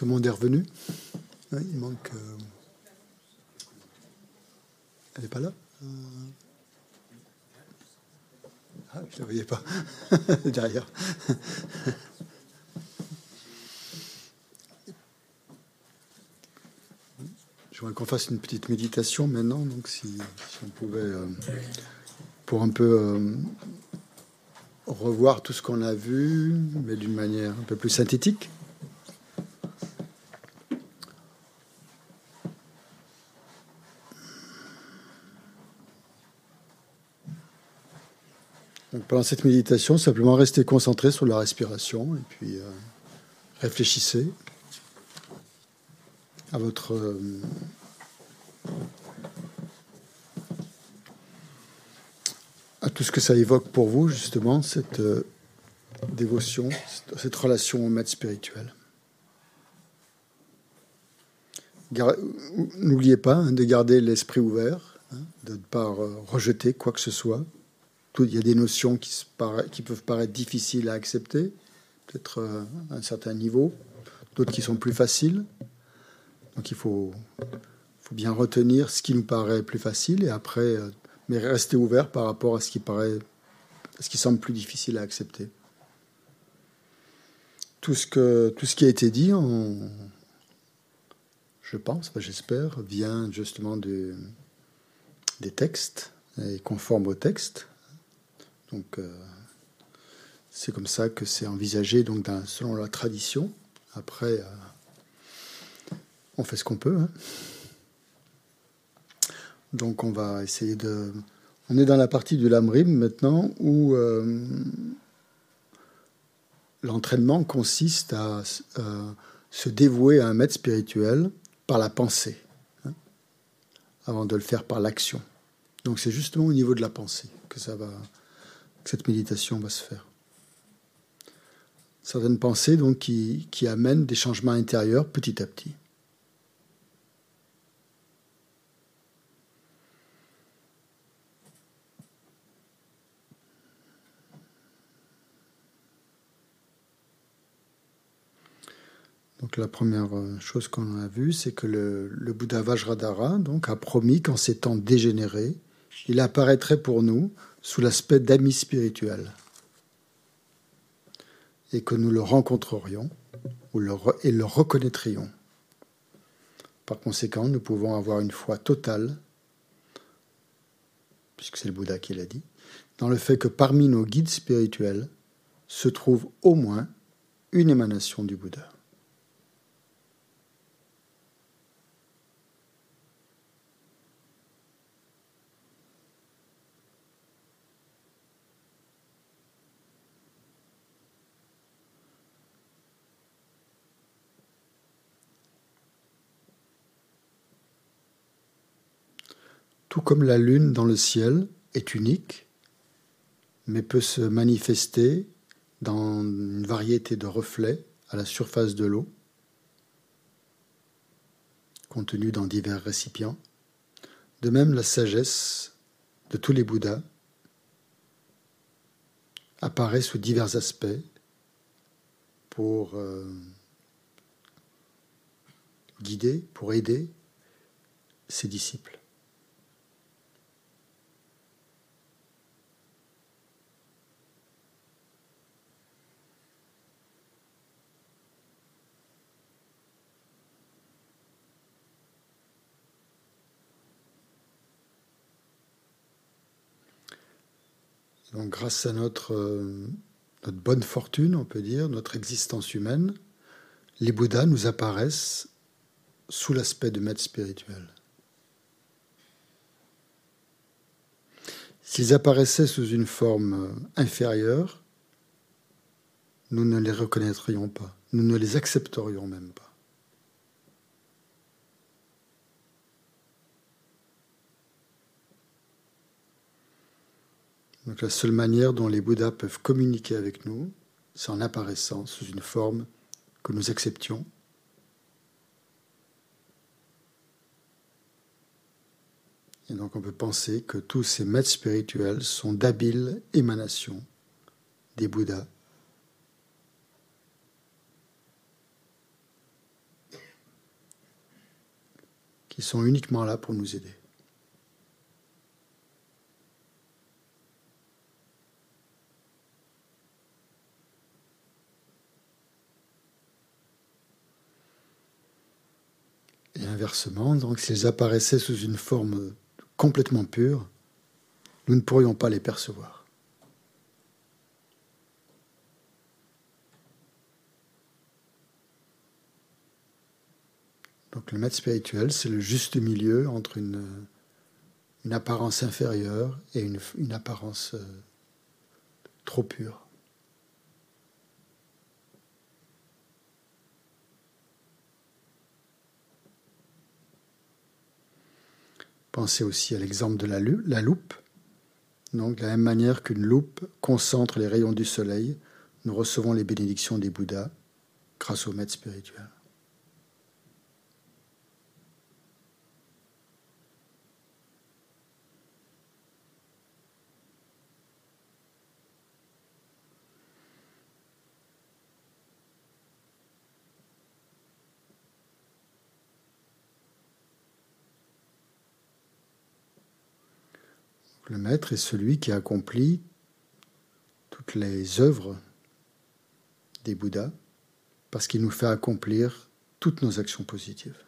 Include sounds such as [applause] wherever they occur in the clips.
Tout le monde est revenu Il manque. Euh, elle n'est pas là euh, Ah, je ne la voyais pas. [laughs] Derrière. Je voudrais qu'on fasse une petite méditation maintenant, donc si, on pouvait, euh, pour un peu revoir tout ce qu'on a vu, mais d'une manière un peu plus synthétique. Pendant cette méditation, simplement restez concentré sur la respiration et puis euh, réfléchissez à votre euh, à tout ce que ça évoque pour vous, justement, cette euh, dévotion, cette, relation au maître spirituel. N'oubliez pas hein, de garder l'esprit ouvert, hein, de ne pas rejeter quoi que ce soit. Il y a des notions qui, peuvent paraître difficiles à accepter, peut-être euh, à un certain niveau, d'autres qui sont plus faciles. Donc il faut, bien retenir ce qui nous paraît plus facile et après euh, mais rester ouvert par rapport à ce qui semble plus difficile à accepter. Tout ce, qui a été dit, je pense, j'espère, vient justement des textes et conforme au texte. Donc, euh, c'est comme ça que c'est envisagé, donc selon la tradition. Après, euh, on fait ce qu'on peut. Hein. Donc on va essayer de... On est dans la partie du lamrim maintenant où euh, l'entraînement consiste à se dévouer à un maître spirituel par la pensée, hein, avant de le faire par l'action. Donc c'est justement au niveau de la pensée que ça va, cette méditation va se faire. Certaines pensées donc qui, amènent des changements intérieurs petit à petit. Donc la première euh, chose qu'on a vue, c'est que le, Bouddha Vajradhara donc, a promis qu'en ces temps dégénérés, il apparaîtrait pour nous sous l'aspect d'ami spirituel et que nous le rencontrerions et le reconnaîtrions. Par conséquent, nous pouvons avoir une foi totale, puisque c'est le Bouddha qui l'a dit, dans le fait que parmi nos guides spirituels se trouve au moins une émanation du Bouddha. Tout comme la lune dans le ciel est unique, mais peut se manifester dans une variété de reflets à la surface de l'eau, contenus dans divers récipients. De même, la sagesse de tous les Bouddhas apparaît sous divers aspects pour euh, guider, pour aider ses disciples. Donc, grâce à notre, euh, notre bonne fortune, on peut dire, notre existence humaine, les Bouddhas nous apparaissent sous l'aspect de maître spirituel. S'ils apparaissaient sous une forme euh, inférieure, nous ne les reconnaîtrions pas, nous ne les accepterions même pas. La seule manière dont les Bouddhas peuvent communiquer avec nous, c'est en apparaissant sous une forme que nous acceptions. Et donc on peut penser que tous ces maîtres spirituels sont d'habiles émanations des Bouddhas. qui sont uniquement là pour nous aider. Et inversement, donc s'ils apparaissaient sous une forme complètement pure, nous ne pourrions pas les percevoir. Donc le maître spirituel, c'est le juste milieu entre une, une apparence inférieure et une, une apparence euh, trop pure. Pensez aussi à l'exemple de la, loupe. Donc, de la même manière qu'une loupe concentre les rayons du soleil, nous recevons les bénédictions des Bouddhas grâce au maître spirituel. Le maître est celui qui accomplit toutes les œuvres des Bouddhas parce qu'il nous fait accomplir toutes nos actions positives.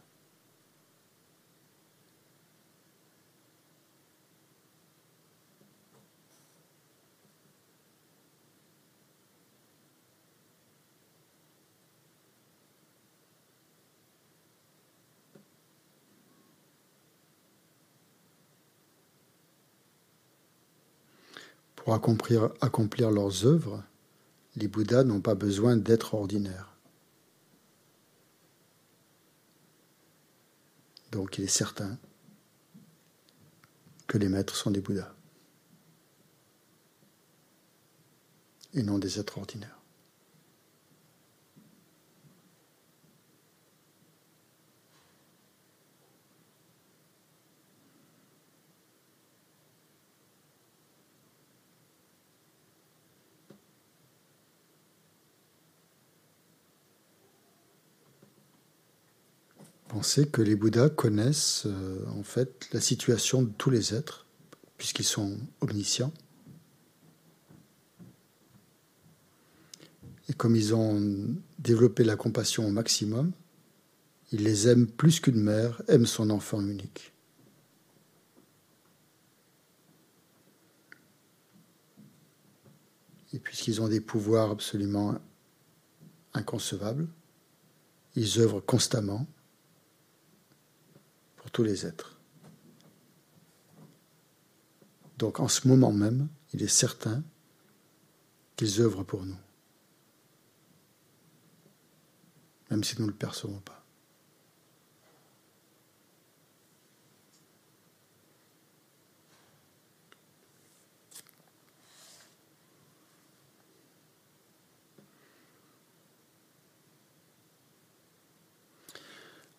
Pour accomplir, leurs œuvres, les Bouddhas n'ont pas besoin d'être ordinaires. Donc il est certain que les maîtres sont des Bouddhas et non des êtres ordinaires. Pensez que les Bouddhas connaissent euh, en fait la situation de tous les êtres, puisqu'ils sont omniscients. Et comme ils ont développé la compassion au maximum, ils les aiment plus qu'une mère aime son enfant unique. Et puisqu'ils ont des pouvoirs absolument inconcevables, ils œuvrent constamment tous les êtres. Donc en ce moment même, il est certain qu'ils œuvrent pour nous, même si nous ne le percevons pas.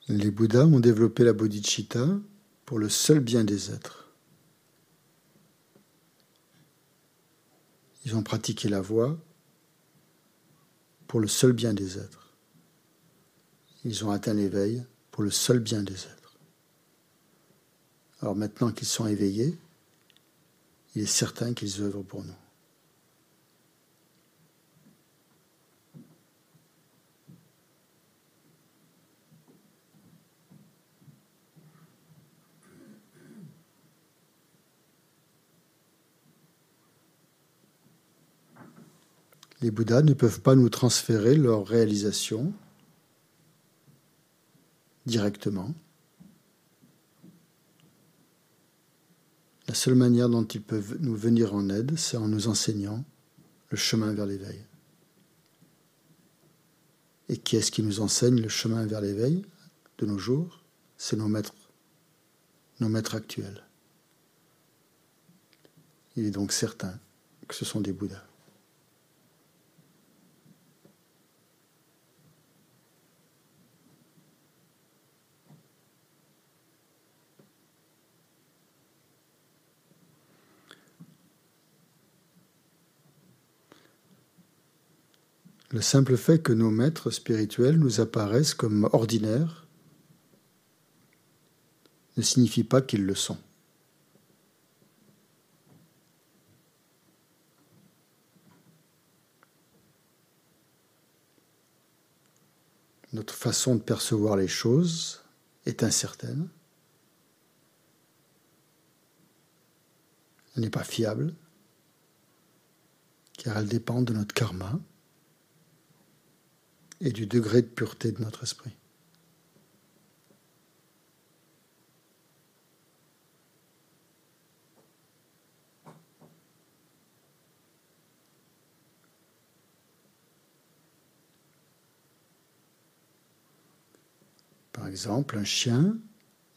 Les Bouddhas ont développé la bodhicitta pour le seul bien des êtres. Ils ont pratiqué la voie pour le seul bien des êtres. Ils ont atteint l'éveil pour le seul bien des êtres. Alors maintenant qu'ils sont éveillés, il est certain qu'ils œuvrent pour nous. Les Bouddhas ne peuvent pas nous transférer leur réalisation directement. La seule manière dont ils peuvent nous venir en aide, c'est en nous enseignant le chemin vers l'éveil. Et qui est-ce qui nous enseigne le chemin vers l'éveil de nos jours? C'est nos maîtres, nos maîtres actuels. Il est donc certain que ce sont des Bouddhas. Le simple fait que nos maîtres spirituels nous apparaissent comme ordinaires ne signifie pas qu'ils le sont. Notre façon de percevoir les choses est incertaine. Elle n'est pas fiable, car elle dépend de notre karma et du degré de pureté de notre esprit. Par exemple, un chien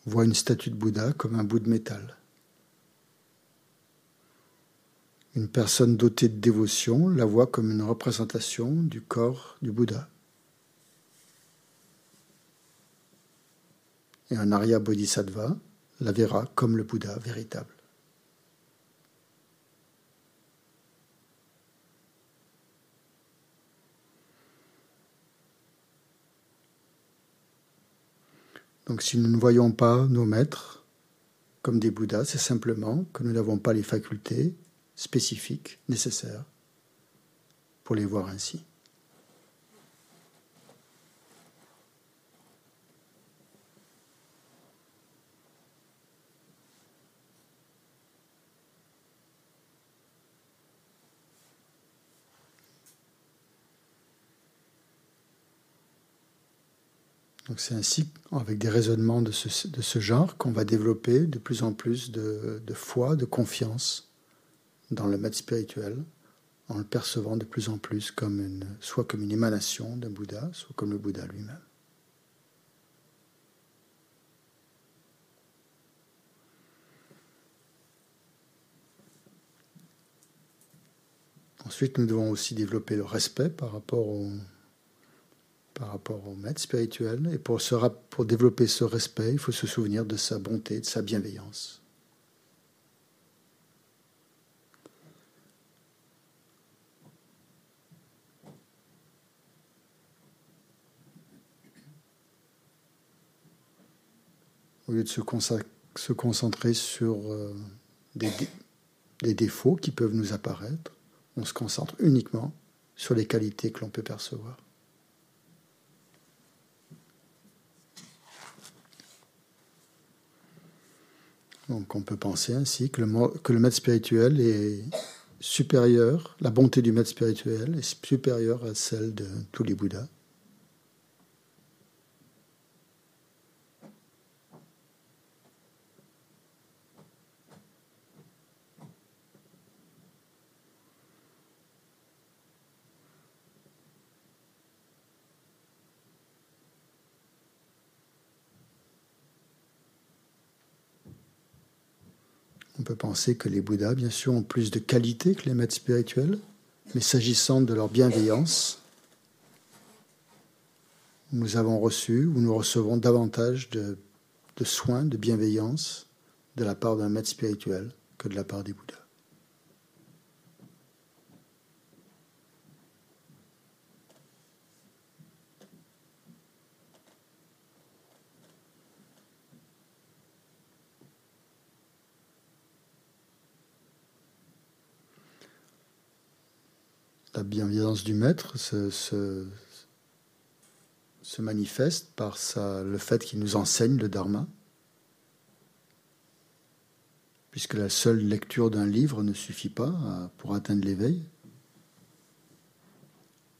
voit une statue de Bouddha comme un bout de métal. Une personne dotée de dévotion la voit comme une représentation du corps du Bouddha. Et un Arya Bodhisattva la verra comme le Bouddha véritable. Donc si nous ne voyons pas nos maîtres comme des Bouddhas, c'est simplement que nous n'avons pas les facultés spécifiques nécessaires pour les voir ainsi. C'est ainsi, avec des raisonnements de ce, genre, qu'on va développer de plus en plus de, foi, de confiance dans le maître spirituel, en le percevant de plus en plus comme une, soit comme une émanation d'un Bouddha, soit comme le Bouddha lui-même. Ensuite, nous devons aussi développer le respect par rapport au, par rapport au maître spirituel. Et pour, pour développer ce respect, il faut se souvenir de sa bonté, de sa bienveillance. Au lieu de se, concentrer sur euh, des défauts qui peuvent nous apparaître, on se concentre uniquement sur les qualités que l'on peut percevoir. Donc on peut penser ainsi que le, que le maître spirituel est supérieur, la bonté du maître spirituel est supérieure à celle de tous les Bouddhas. On peut penser que les Bouddhas, bien sûr, ont plus de qualité que les maîtres spirituels, mais s'agissant de leur bienveillance, nous avons reçu ou nous recevons davantage de, de soins, de bienveillance de la part d'un maître spirituel que de la part des Bouddhas. La bienveillance du maître se, manifeste par le fait qu'il nous enseigne le dharma, puisque la seule lecture d'un livre ne suffit pas pour atteindre l'éveil,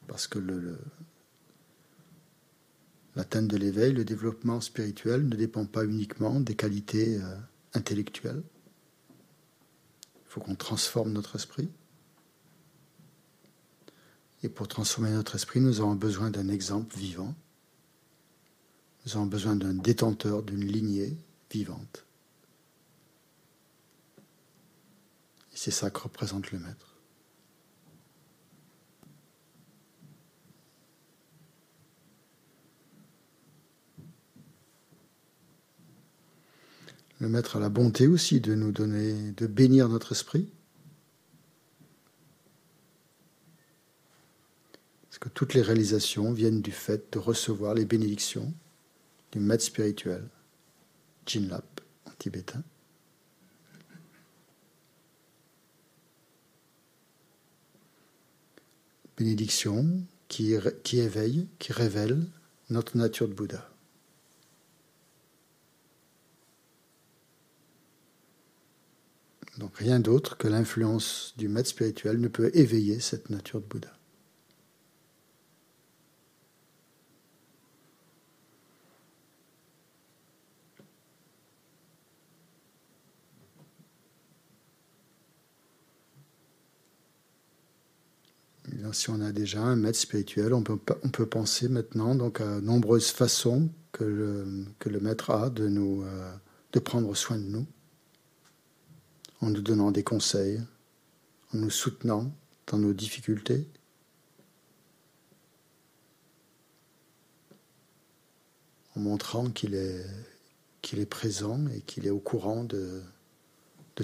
parce que l'atteinte de l'éveil, le développement spirituel ne dépend pas uniquement des qualités euh, intellectuelles. Il faut qu'on transforme notre esprit. Et pour transformer notre esprit, nous avons besoin d'un exemple vivant. Nous avons besoin d'un détenteur, d'une lignée vivante. Et c'est ça que représente le maître. Le maître a la bonté aussi de nous donner, de bénir notre esprit Parce que toutes les réalisations viennent du fait de recevoir les bénédictions du maître spirituel, Jinlap, tibétain. Bénédiction qui, qui éveille, qui révèle notre nature de Bouddha. Donc rien d'autre que l'influence du maître spirituel ne peut éveiller cette nature de Bouddha. Si on a déjà un maître spirituel, on peut, penser maintenant donc à nombreuses façons que le, maître a euh, de prendre soin de nous, en nous donnant des conseils, en nous soutenant dans nos difficultés. en montrant qu'il est, présent et qu'il est au courant de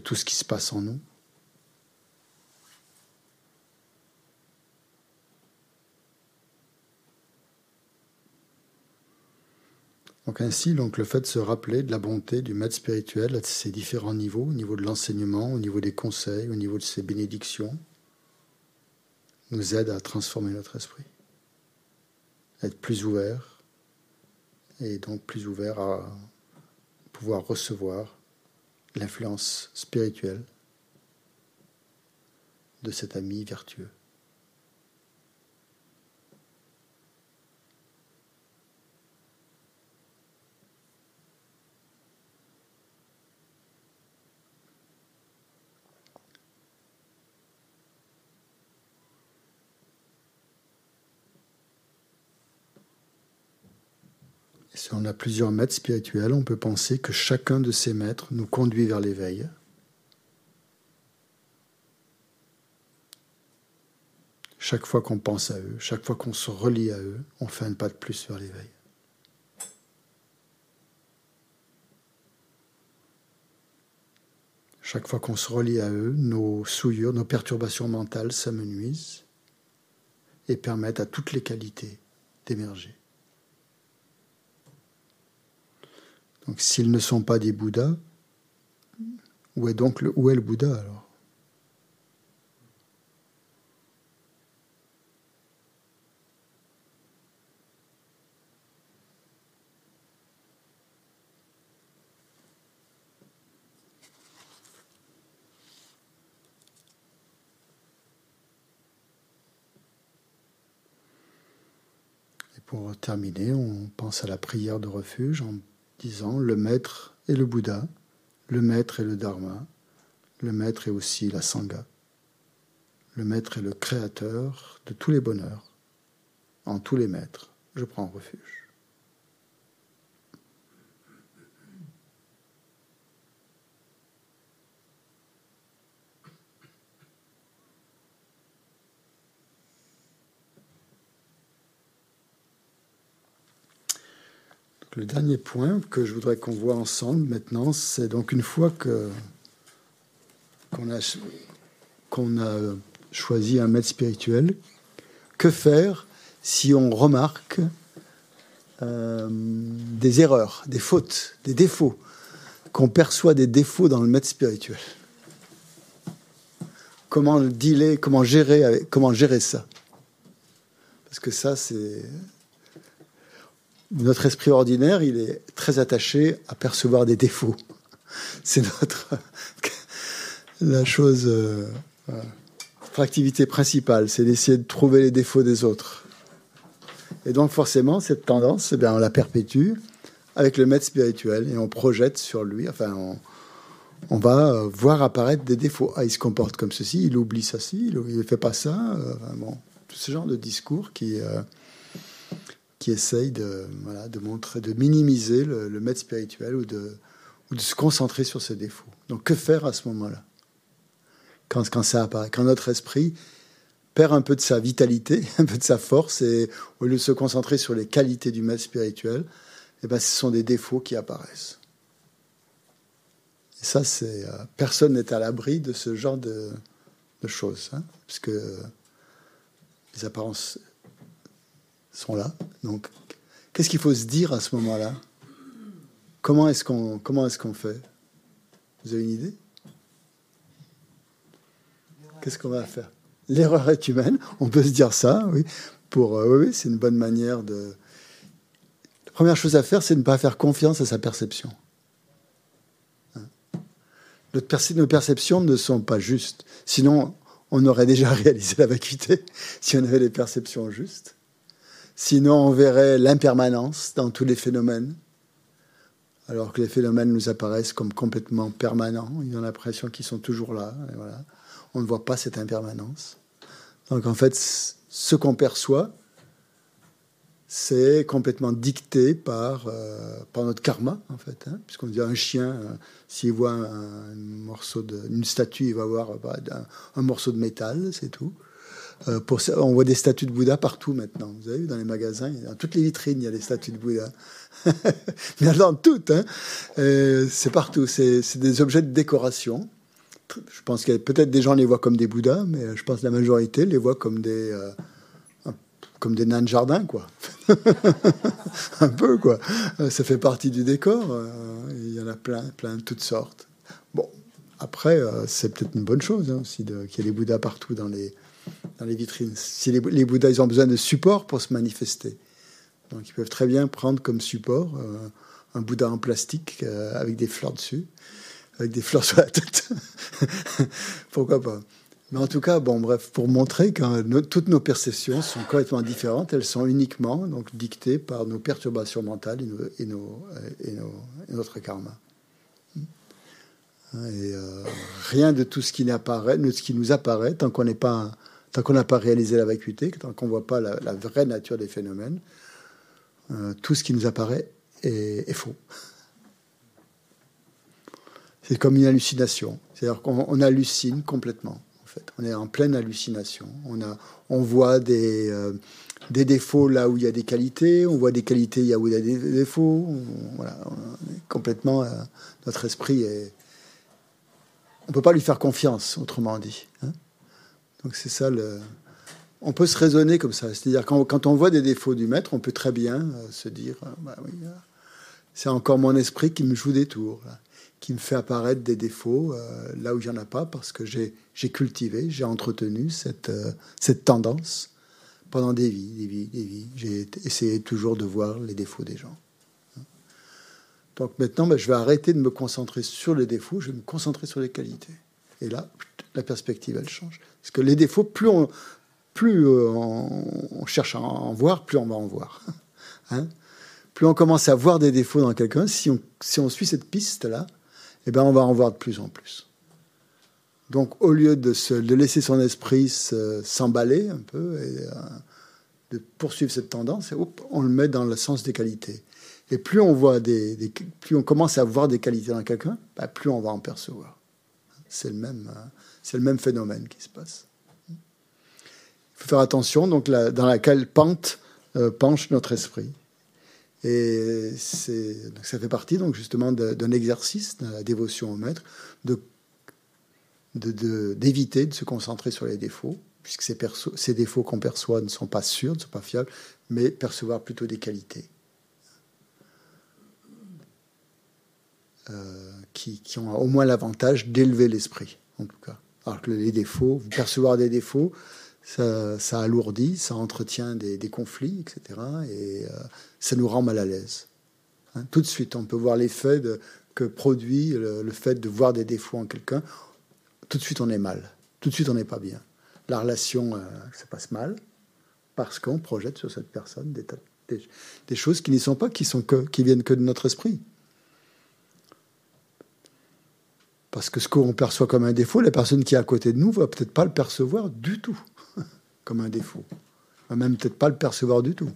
tout ce qui se passe en nous. Donc ainsi, donc, le fait de se rappeler de la bonté du maître spirituel à ses différents niveaux, au niveau de l'enseignement, au niveau des conseils, au niveau de ses bénédictions, nous aide à transformer notre esprit, à être plus ouvert, et donc plus ouvert à pouvoir recevoir l'influence spirituelle de cet ami vertueux. Si on a plusieurs maîtres spirituels, on peut penser que chacun de ces maîtres nous conduit vers l'éveil. Chaque fois qu'on pense à eux, chaque fois qu'on se relie à eux, on fait un pas de plus vers l'éveil. Chaque fois qu'on se relie à eux, nos souillures, nos perturbations mentales s'amenuisent et permettent à toutes les qualités d'émerger. Donc s'ils ne sont pas des Bouddhas, où est donc le, Bouddha alors? Pour terminer, on pense à la prière de refuge disant le maître est le Bouddha, le maître est le Dharma, le maître est aussi la Sangha. Le maître est le créateur de tous les bonheurs. En tous les maîtres, je prends refuge. Le dernier point que je voudrais qu'on voit ensemble maintenant, c'est donc une fois que qu'on a, choisi un maître spirituel, que faire si on remarque euh, des erreurs, des fautes, des défauts, qu'on perçoit des défauts dans le maître spirituel? Comment le dealer, comment gérer, comment gérer ça? Parce que ça, c'est notre esprit ordinaire, il est très attaché à percevoir des défauts. [laughs] C'est notre la chose, euh, activité principale, c'est d'essayer de trouver les défauts des autres. Et donc forcément, cette tendance, eh bien, on la perpétue avec le maître spirituel et on projette sur lui, enfin, on, va voir apparaître des défauts. Ah, il se comporte comme ceci, il oublie ça, il ne fait pas ça. Euh, bon, tout ce genre de discours qui, euh, qui essaye de, voilà, de, montrer, de minimiser le, maître spirituel ou de, ou de se concentrer sur ses défauts. Donc que faire à ce moment-là? Quand, quand ça apparaît, quand notre esprit perd un peu de sa vitalité, [laughs] un peu de sa force, et au lieu de se concentrer sur les qualités du maître spirituel, eh ben, ce sont des défauts qui apparaissent. Et ça, c'est euh, personne n'est à l'abri de ce genre de, choses, hein, les apparences sont là. Donc, qu'est-ce qu'il faut se dire à ce moment-là? Comment est-ce qu'on comment est-ce qu'on fait? Vous avez une idée? Qu'est-ce qu'on va faire? L'erreur est humaine, on peut se dire ça, oui. Pour, euh, oui, c'est une bonne manière de. La première chose à faire, c'est de ne pas faire confiance à sa perception. Hein? Nos perceptions ne sont pas justes. Sinon, on aurait déjà [laughs] réalisé la vacuité si on avait les perceptions justes. Sinon, on verrait l'impermanence dans tous les phénomènes, alors que les phénomènes nous apparaissent comme complètement permanents. Il y a l'impression qu'ils sont toujours là. On ne voit pas cette impermanence. Donc, en fait, ce qu'on perçoit, c'est complètement dicté par, euh, par notre karma, en fait. Hein, puisqu'on dit un chien, euh, s'il voit un, morceau de, une statue, il va voir bah, un, morceau de métal, c'est tout. Euh, on voit des statues de Bouddha partout maintenant. Vous avez vu, dans les magasins, dans toutes les vitrines, il y a des statues de Bouddha. [laughs] Mais dans toutes, hein. c'est partout. C'est des objets de décoration. Je pense que peut-être des gens les voient comme des Bouddhas, mais je pense que la majorité les voit comme des, euh, comme des nains de jardin, quoi. [laughs] un peu, quoi. Ça fait partie du décor. Euh, il y en a plein, plein de toutes sortes. Bon, après, c'est peut-être une bonne chose hein, aussi qu'il y ait des Bouddhas partout dans les, dans les vitrines. Si les, Bouddhas, ont besoin de support pour se manifester. Donc ils peuvent très bien prendre comme support euh, un Bouddha en plastique euh, avec des fleurs dessus, avec des [laughs] fleurs sur la tête. [laughs] Pourquoi pas? Mais en tout cas, bon, bref, pour montrer que toutes nos perceptions sont complètement différentes, elles sont uniquement donc dictées par nos perturbations mentales et, nos, et, notre karma. Et euh, rien de tout ce qui, apparaît, de ce qui nous apparaît, tant qu'on n'est pas tant qu'on n'a pas réalisé la vacuité, tant qu'on ne voit pas la, vraie nature des phénomènes, euh, tout ce qui nous apparaît est, faux. C'est comme une hallucination. C'est-à-dire qu'on hallucine complètement. On est en pleine hallucination. On, a, on voit des, euh, des défauts là où il y a des qualités, on voit des qualités là où il y a des défauts. voilà, complètement, euh, notre esprit est... On ne peut pas lui faire confiance, autrement dit. Hein. Donc c'est ça le. On peut se raisonner comme ça. C'est-à-dire quand, on voit des défauts du maître, on peut très bien euh, se dire euh, bah euh, c'est encore mon esprit qui me joue des tours, qui me fait apparaître des défauts là où il n'y en a pas, parce que j'ai cultivé, j'ai entretenu cette, cette tendance pendant des vies, des vies, des vies. J'ai essayé toujours de voir les défauts des gens. Donc maintenant, bah, je vais arrêter de me concentrer sur les défauts, je vais me concentrer sur les qualités. Et là, la perspective, elle change. Parce que les défauts, plus euh, on, cherche à en voir, plus on va en voir. [laughs] Hein plus on commence à voir des défauts dans quelqu'un, si on, suit cette piste-là, eh ben on va en voir de plus en plus. Donc au lieu de laisser son esprit s'emballer un peu et euh, de poursuivre cette tendance, on le met dans le sens des qualités. Et plus on voit des, plus on commence à voir des qualités dans quelqu'un, bah, plus on va en percevoir. C'est le même. Euh, c'est le même phénomène qui se passe. Il faut faire attention donc dans laquelle pente euh, penche notre esprit. Et ça fait partie donc justement d'un exercice, de la dévotion au maître, de d'éviter de, se concentrer sur les défauts, puisque ces, défauts qu'on perçoit ne sont pas sûrs, ne sont pas fiables, mais percevoir plutôt des qualités euh, qui, ont au moins l'avantage d'élever l'esprit, en tout cas. Alors que les défauts, percevoir des défauts, ça, alourdit, ça entretient des, conflits, etc. Et euh, ça nous rend mal à l'aise. Hein, tout de suite, on peut voir l'effet que produit le, fait de voir des défauts en quelqu'un. Tout de suite, on est mal. Tout de suite, on n'est pas bien. La relation, euh, ça passe mal parce qu'on projette sur cette personne des, choses qui n'y sont pas, qui, sont qui viennent que de notre esprit. Parce que ce qu'on perçoit comme un défaut, la personne qui est à côté de nous va peut-être pas le percevoir du tout [laughs] comme un défaut. Va même peut-être pas le percevoir du tout.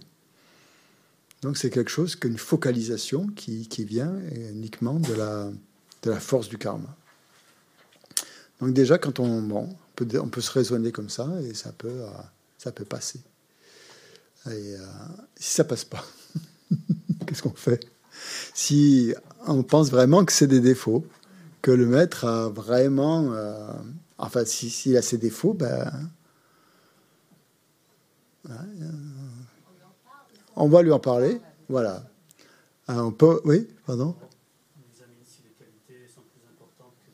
Donc c'est quelque chose qu'une focalisation qui, vient uniquement de la, de la force du karma. Donc déjà, quand on, bon, on, peut, on peut se raisonner comme ça et ça peut, euh, ça peut passer. Et euh, si ça passe pas, [laughs] qu'est-ce qu'on fait? Si on pense vraiment que c'est des défauts, que le maître a vraiment. Euh, enfin, s'il a ses défauts, ben. Euh, on va lui en parler. Voilà. Euh, on peut. Oui, pardon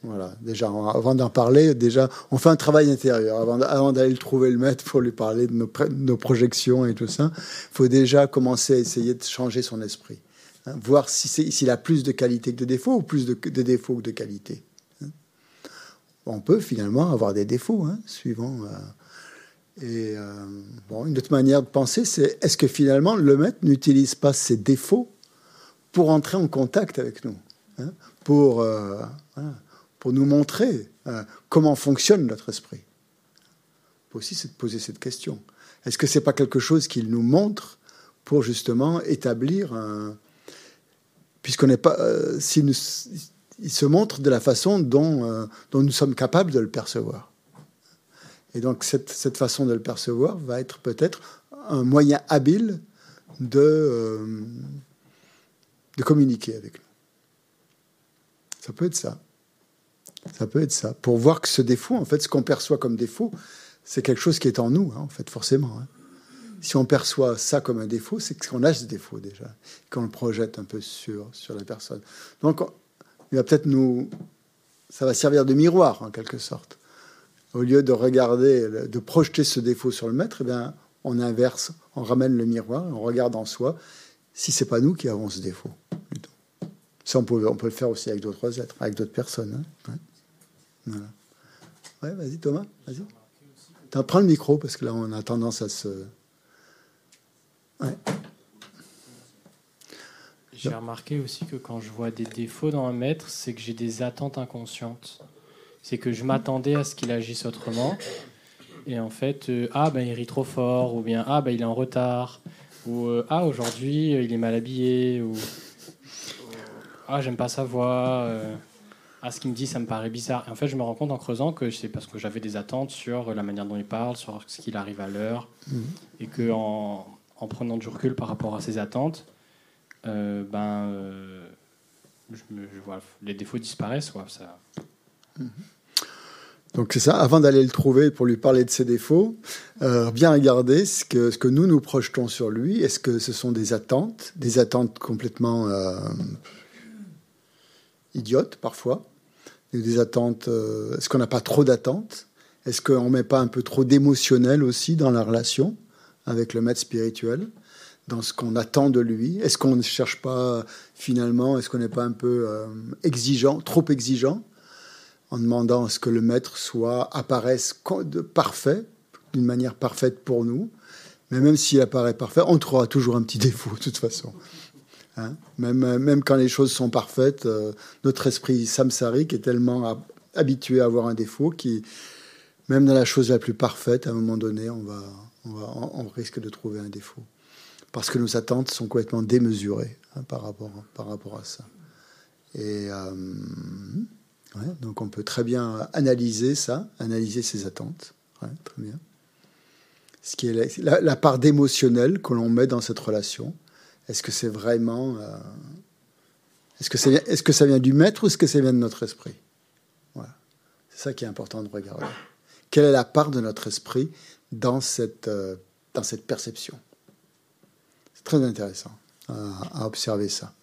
Voilà, déjà, avant d'en parler, déjà, on fait un travail intérieur. Avant, d'aller le trouver le maître pour lui parler de nos, projections et tout ça, il faut déjà commencer à essayer de changer son esprit. Hein, voir s'il a plus de qualité que de défauts ou plus de, défauts que de qualité. Hein. On peut finalement avoir des défauts, hein, suivant. Euh, et euh, une autre manière de penser, c'est est-ce que finalement le maître n'utilise pas ses défauts pour entrer en contact avec nous, pour euh, pour nous montrer comment fonctionne notre esprit? Aussi se poser cette question. Est-ce que c'est pas quelque chose qu'il nous montre pour justement établir un... puisqu'on n'est pas euh, il se montre de la façon dont, euh, dont nous sommes capables de le percevoir. Et donc cette, façon de le percevoir va être peut-être un moyen habile de, de communiquer avec nous. Ça peut être ça. Ça peut être ça. Pour voir que ce défaut, en fait, ce qu'on perçoit comme défaut, c'est quelque chose qui est en nous, hein, en fait, forcément. Hein. Si on perçoit ça comme un défaut, c'est qu'on a ce défaut déjà, qu'on le projette un peu sur, sur la personne. Donc, il va peut-être nous. Ça va servir de miroir, en quelque sorte. Au lieu de regarder, de projeter ce défaut sur le maître, eh bien, on inverse, on ramène le miroir, on regarde en soi si c'est pas nous qui avons ce défaut. Ça, on peut, on peut le faire aussi avec d'autres êtres, avec d'autres personnes. Hein. Vas-y Thomas, vas-y. Prends le micro parce que là on a tendance à se. Ouais. J'ai remarqué aussi que quand je vois des défauts dans un maître, c'est que j'ai des attentes inconscientes. C'est que je m'attendais à ce qu'il agisse autrement. Et en fait, euh, ah ben il rit trop fort, ou bien ah ben il est en retard, ou euh, ah aujourd'hui il est mal habillé, ou ah j'aime pas sa voix. Euh ah, ce qu'il me dit, ça me paraît bizarre. Et en fait, je me rends compte en creusant que c'est parce que j'avais des attentes sur la manière dont il parle, sur ce qu'il arrive à l'heure, mhm. et que en, prenant du recul par rapport à ces attentes, euh, ben, euh, les défauts disparaissent. Mhm. Donc c'est ça, avant d'aller le trouver pour lui parler de ses défauts, euh, bien regarder ce que, nous nous projetons sur lui. Est-ce que ce sont des attentes, des attentes complètement idiotes parfois, des attentes. Euh, est-ce qu'on n'a pas trop d'attentes? Est-ce qu'on ne met pas un peu trop d'émotionnel aussi dans la relation? Avec le maître spirituel dans ce qu'on attend de lui Est-ce qu'on ne cherche pas finalement, est-ce qu'on n'est pas un peu euh, exigeant, trop exigeant, en demandant à ce que le maître soit apparaisse parfait, d'une manière parfaite pour nous Mais même s'il apparaît parfait, on trouvera toujours un petit défaut de toute façon. Hein? même, même quand les choses sont parfaites, euh, notre esprit samsarique est tellement habitué à avoir un défaut qui, même dans la chose la plus parfaite, à un moment donné, on, va, on, risque de trouver un défaut. Parce que nos attentes sont complètement démesurées hein, par, rapport, par rapport à ça. Et euh, donc on peut très bien analyser ça, analyser ses attentes. très bien. Ce qui est la part d'émotionnel que l'on met dans cette relation est-ce que c'est vraiment. Euh, est-ce que, est-ce que ça vient du maître ou est-ce que ça vient de notre esprit? Voilà. C'est ça qui est important de regarder. Quelle est la part de notre esprit dans cette, euh, dans cette perception C'est très intéressant à, observer ça.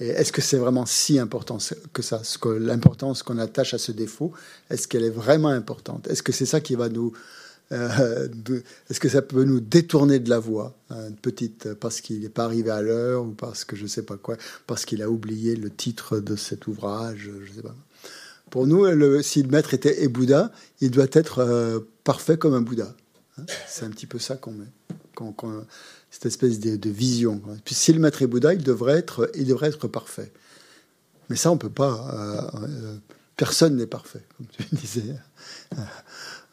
Et est-ce que c'est vraiment si important que ça L'importance qu'on attache à ce défaut, est-ce qu'elle est vraiment importante? Est-ce que c'est ça qui va nous euh, [laughs] est-ce que ça peut nous détourner de la voie, hein, petite, parce qu'il n'est pas arrivé à l'heure ou parce que je ne sais pas quoi, parce qu'il a oublié le titre de cet ouvrage, je sais pas. Pour nous, le, si le maître était et Bouddha, il doit être euh, parfait comme un Bouddha. Hein. C'est un petit peu ça qu'on met, cette espèce de, vision. Puis si le maître est Bouddha, il devrait être, il devrait être parfait. Mais ça, on peut pas. Euh, personne n'est parfait, comme tu [laughs] disais.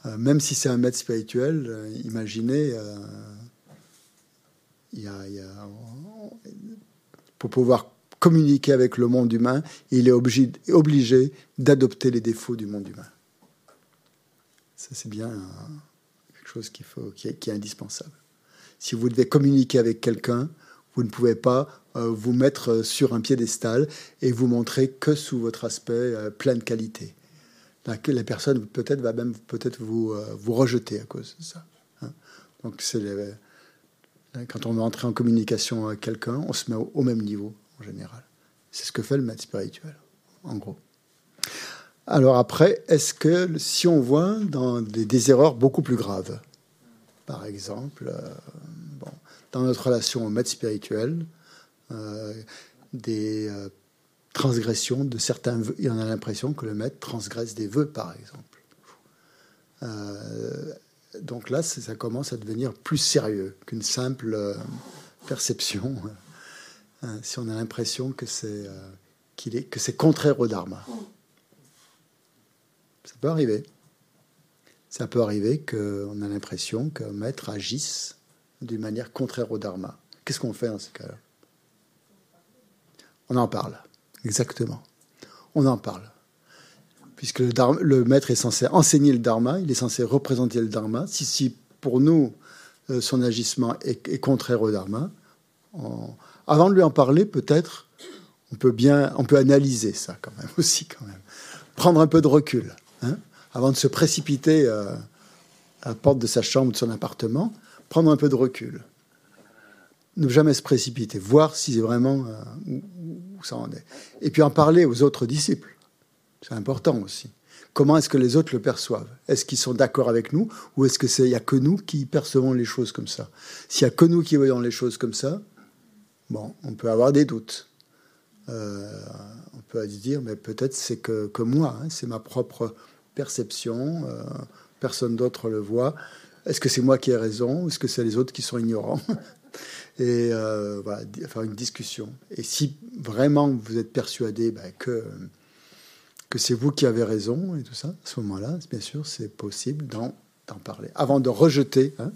Euh, même si c'est un maître spirituel, euh, imaginez, euh, il y pour pouvoir communiquer avec le monde humain, il est obligé, d'adopter les défauts du monde humain. Ça, c'est bien quelque chose qui, est, indispensable. Si vous devez communiquer avec quelqu'un, vous ne pouvez pas vous mettre sur un piédestal et vous montrer que sous votre aspect plein de qualité que les personnes peut-être va même peut-être vous, euh, vous rejeter à cause de ça. Hein. Donc quand on veut entrer en communication avec quelqu'un, on se met au, même niveau en général. C'est ce que fait le maître spirituel, en gros. Alors après, est-ce que si on voit dans des, erreurs beaucoup plus graves, par exemple, euh, dans notre relation au maître spirituel, euh, des euh, transgressions de certains vœux, et on a l'impression que le maître transgresse des vœux, par exemple. donc là, ça commence à devenir plus sérieux qu'une simple perception. Hein, si on a l'impression que c'est qu'il est que c'est contraire au dharma. Ça peut arriver. Ça peut arriver qu'on a l'impression qu'un maître agisse d'une manière contraire au dharma. Qu'est-ce qu'on fait dans ce cas-là? On en parle, exactement. On en parle. Puisque le, maître est censé enseigner le dharma, il est censé représenter le dharma. Si, si pour nous, euh, son agissement est, contraire au dharma, avant de lui en parler, peut-être, on peut bien, on peut analyser ça quand même [laughs] aussi, quand même. Prendre un peu de recul. Hein, avant de se précipiter euh, à la porte de sa chambre de son appartement, prendre un peu de recul. Ne jamais se précipiter, voir si c'est vraiment euh, où, ça en est. Et puis en parler aux autres disciples. C'est important aussi. Comment est-ce que les autres le perçoivent? Est-ce qu'ils sont d'accord avec nous ou est-ce qu'il n'y a que nous qui percevons les choses comme ça? S'il n'y a que nous qui voyons les choses comme ça, bon, on peut avoir des doutes. Euh, on peut se dire, mais peut-être c'est que, que moi, hein, c'est ma propre perception, euh, personne d'autre le voit. Est-ce que c'est moi qui ai raison ou est-ce que c'est les autres qui sont ignorants? [laughs] Et euh, voilà, faire une discussion. Et si vraiment vous êtes persuadé ben, que, que c'est vous qui avez raison et tout ça, à ce moment-là, bien sûr, c'est possible d'en, parler. Avant de rejeter, hein,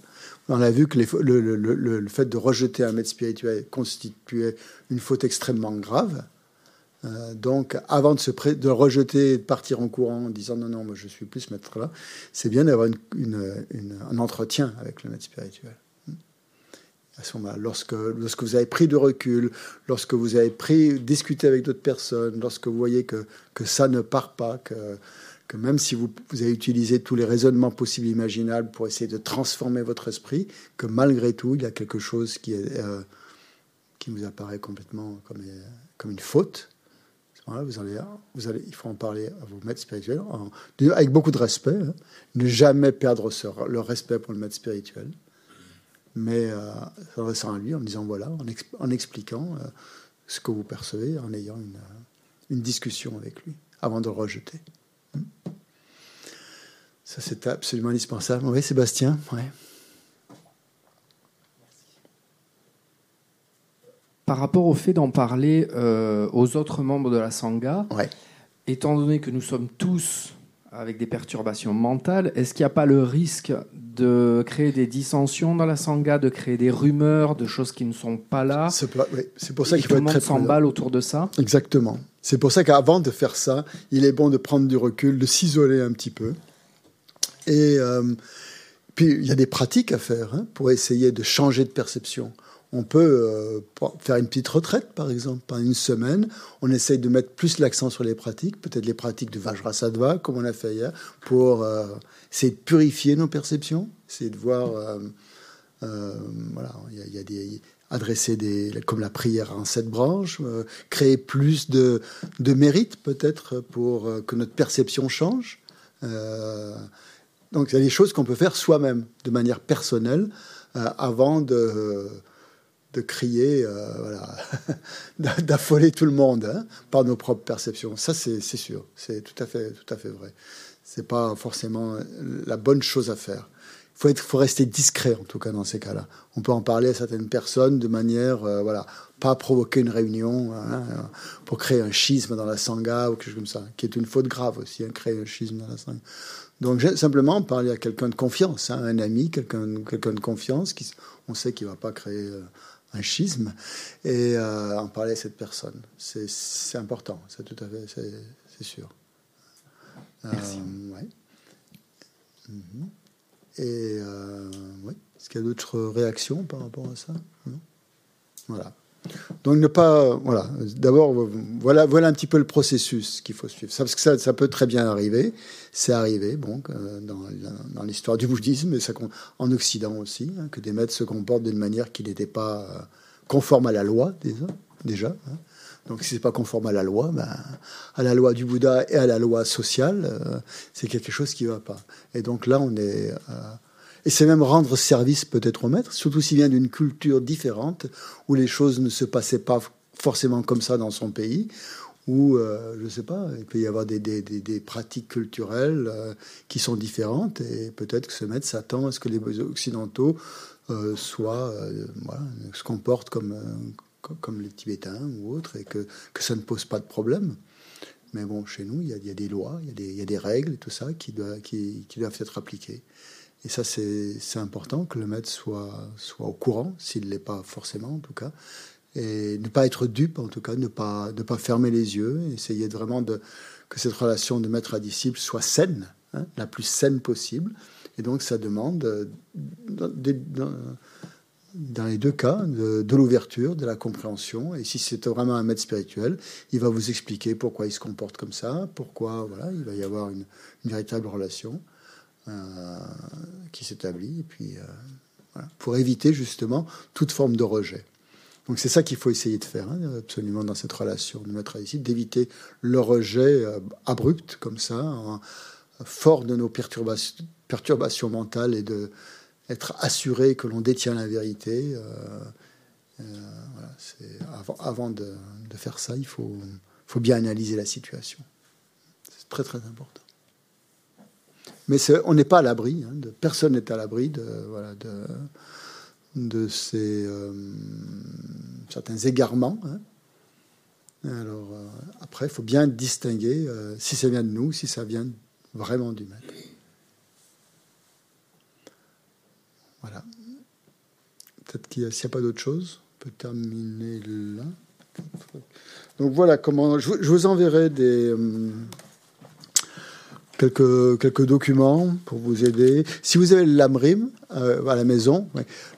on a vu que le, fait de rejeter un maître spirituel constituait une faute extrêmement grave. Euh, donc, avant de se de rejeter, de partir en courant en disant non, non, moi je suis plus ce maître-là, c'est bien d'avoir un entretien avec le maître spirituel. À ce moment-là, lorsque, lorsque vous avez pris de recul, lorsque vous avez pris, discuté avec d'autres personnes, lorsque vous voyez que, que ça ne part pas, que, que même si vous, avez utilisé tous les raisonnements possibles et imaginables pour essayer de transformer votre esprit, que malgré tout, il y a quelque chose qui, euh, qui vous apparaît complètement comme, comme une faute, vous allez, vous allez, il faut en parler à vos maîtres spirituels avec beaucoup de respect. Hein. ne jamais perdre le respect pour le maître spirituel, mais euh, s'adressant à lui en disant voilà, en, expliquant euh, ce que vous percevez, en ayant une, une, discussion avec lui avant de le rejeter. Ça, c'est absolument indispensable. Oui, Sébastien ouais. par rapport au fait d'en parler euh, aux autres membres de la Sangha, étant donné que nous sommes tous avec des perturbations mentales, est-ce qu'il n'y a pas le risque de créer des dissensions dans la Sangha, de créer des rumeurs, de choses qui ne sont pas là C'est pour ça qu'il faut être très s'emballe autour de ça Exactement. C'est pour ça qu'avant de faire ça, il est bon de prendre du recul, de s'isoler un petit peu. Et euh, puis, il y a des pratiques à faire hein, pour essayer de changer de perception on peut euh, faire une petite retraite, par exemple, pendant une semaine. On essaye de mettre plus l'accent sur les pratiques, peut-être les pratiques de Vajrasattva, comme on a fait hier, pour euh, essayer de purifier nos perceptions, essayer de voir. Euh, voilà, il y, a des adresser des comme la prière en sept branches, créer plus de, de mérite peut-être pour que notre perception change. donc il y a des choses qu'on peut faire soi-même, de manière personnelle, avant de de crier, euh, voilà, [laughs] d'affoler tout le monde hein, par nos propres perceptions. Ça, c'est sûr, c'est tout à fait, tout à fait vrai. C'est pas forcément la bonne chose à faire. Il faut, être, faut rester discret en tout cas dans ces cas-là. On peut en parler à certaines personnes de manière, euh, voilà, pas provoquer une réunion hein, pour créer un schisme dans la sangha ou quelque chose comme ça, qui est une faute grave aussi, hein, créer un schisme dans la sangha. Donc simplement parler à quelqu'un de confiance, un ami, quelqu'un quelqu'un de confiance, qui, on sait qu'il va pas créer euh, un schisme, et euh, en parler à cette personne. C'est important, c'est tout à fait, c'est sûr. Merci. Euh, ouais. Mhm. Et euh, est-ce qu'il y a d'autres réactions par rapport à ça? Voilà. Donc ne pas, voilà. D'abord, voilà, voilà un petit peu le processus qu'il faut suivre. Ça, parce que ça, ça, peut très bien arriver. C'est arrivé, bon, dans, dans l'histoire du bouddhisme, et ça, en Occident aussi, hein, que des maîtres se comportent d'une manière qui n'était pas euh, conforme à la loi déjà. hein. Donc si c'est pas conforme à la loi, ben, à la loi du Bouddha et à la loi sociale, euh, c'est quelque chose qui va pas. Et donc là, on est euh, et c'est même rendre service peut-être au maître, surtout s'il vient d'une culture différente où les choses ne se passaient pas forcément comme ça dans son pays, où, euh, je ne sais pas, il peut y avoir des, pratiques culturelles qui sont différentes, et peut-être que ce maître s'attend à ce que les Occidentaux euh, soient, se comportent comme, les Tibétains ou autres, et que, ça ne pose pas de problème. Mais bon, chez nous, il y a, des lois, il y a des, règles et tout ça qui doivent être appliquées. Et ça, c'est important que le maître soit, soit au courant, s'il ne l'est pas forcément en tout cas, et ne pas être dupe en tout cas, ne pas, ne pas fermer les yeux, essayer de vraiment de, que cette relation de maître à disciple soit saine, hein, la plus saine possible. Et donc ça demande, euh, dans les deux cas, de, l'ouverture, de la compréhension. Et si c'est vraiment un maître spirituel, il va vous expliquer pourquoi il se comporte comme ça, pourquoi voilà, il va y avoir une, véritable relation qui s'établit, et puis euh, pour éviter justement toute forme de rejet. Donc c'est ça qu'il faut essayer de faire, hein, absolument dans cette relation de maître ici, d'éviter le rejet euh, abrupt comme ça, fort de nos perturbations, mentales et de être assuré que l'on détient la vérité. Euh, euh, avant, de, faire ça, il faut bien analyser la situation. C'est très très important. Mais on n'est pas à l'abri, hein, personne n'est à l'abri de, voilà, de, de ces euh, certains égarements. Hein. Alors après, il faut bien distinguer si ça vient de nous, si ça vient vraiment du maître. Voilà. Peut-être qu'il n'y a, a, pas d'autre chose, on peut terminer là. Donc voilà comment. Je, vous enverrai des. Euh, quelques, quelques documents pour vous aider. Si vous avez le lamrim euh, à la maison,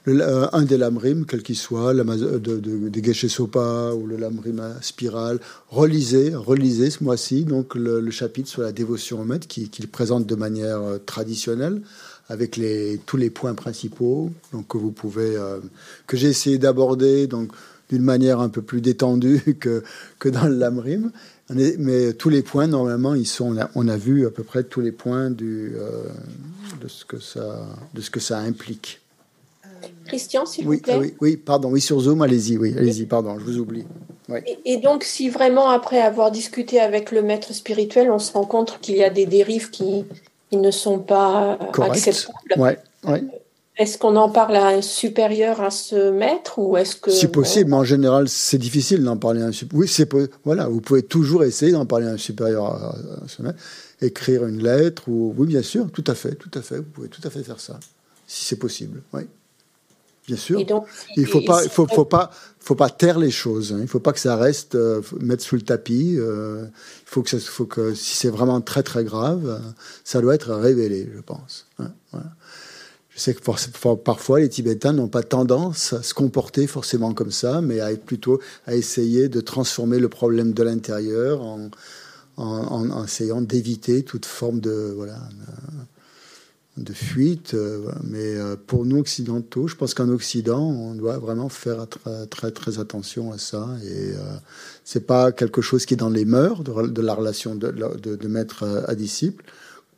euh, un des lamrim, quel qu'il soit, de, de, de Geshe Sopa ou le lamrim à spirale, relisez, relisez ce mois-ci le, chapitre sur la dévotion au maître qu'il qui présente de manière traditionnelle avec les, tous les points principaux donc, que euh, que j'ai essayé d'aborder d'une manière un peu plus détendue [laughs] que, que dans le Lamrim. Mais tous les points, normalement, ils sont, on a, vu à peu près tous les points du, euh, de, ce que ça, de ce que ça implique. Christian, s'il oui, vous plaît. Oui, oui, pardon, oui, sur Zoom, allez-y, oui, allez-y, pardon, je vous oublie. Et, donc, si vraiment, après avoir discuté avec le maître spirituel, on se rend compte qu'il y a des dérives qui, ne sont pas acceptables. Ouais, Est-ce qu'on en parle à un supérieur à ce maître ou est-ce que Si possible, mais en général, c'est difficile d'en parler à un supérieur. Oui, c'est voilà, vous pouvez toujours essayer d'en parler à un supérieur à, ce maître, écrire une lettre ou oui, bien sûr, tout à fait, tout à fait, vous pouvez tout à fait faire ça, si c'est possible. Oui. Bien sûr. il ne faut pas, faut, faut, pas, faut pas taire les choses. Hein. Il ne faut pas que ça reste euh, mettre sous le tapis. Euh, il faut que, ça, faut que si c'est vraiment très très grave, ça doit être révélé, je pense. Hein. Je sais que parfois les Tibétains n'ont pas tendance à se comporter forcément comme ça, mais à plutôt à essayer de transformer le problème de l'intérieur en, en, essayant d'éviter toute forme de voilà de fuite. Euh, mais euh, pour nous occidentaux, je pense qu'en Occident, on doit vraiment faire très très, très attention à ça. Et euh, c'est pas quelque chose qui est dans les mœurs de, la relation de, de, maître à disciple.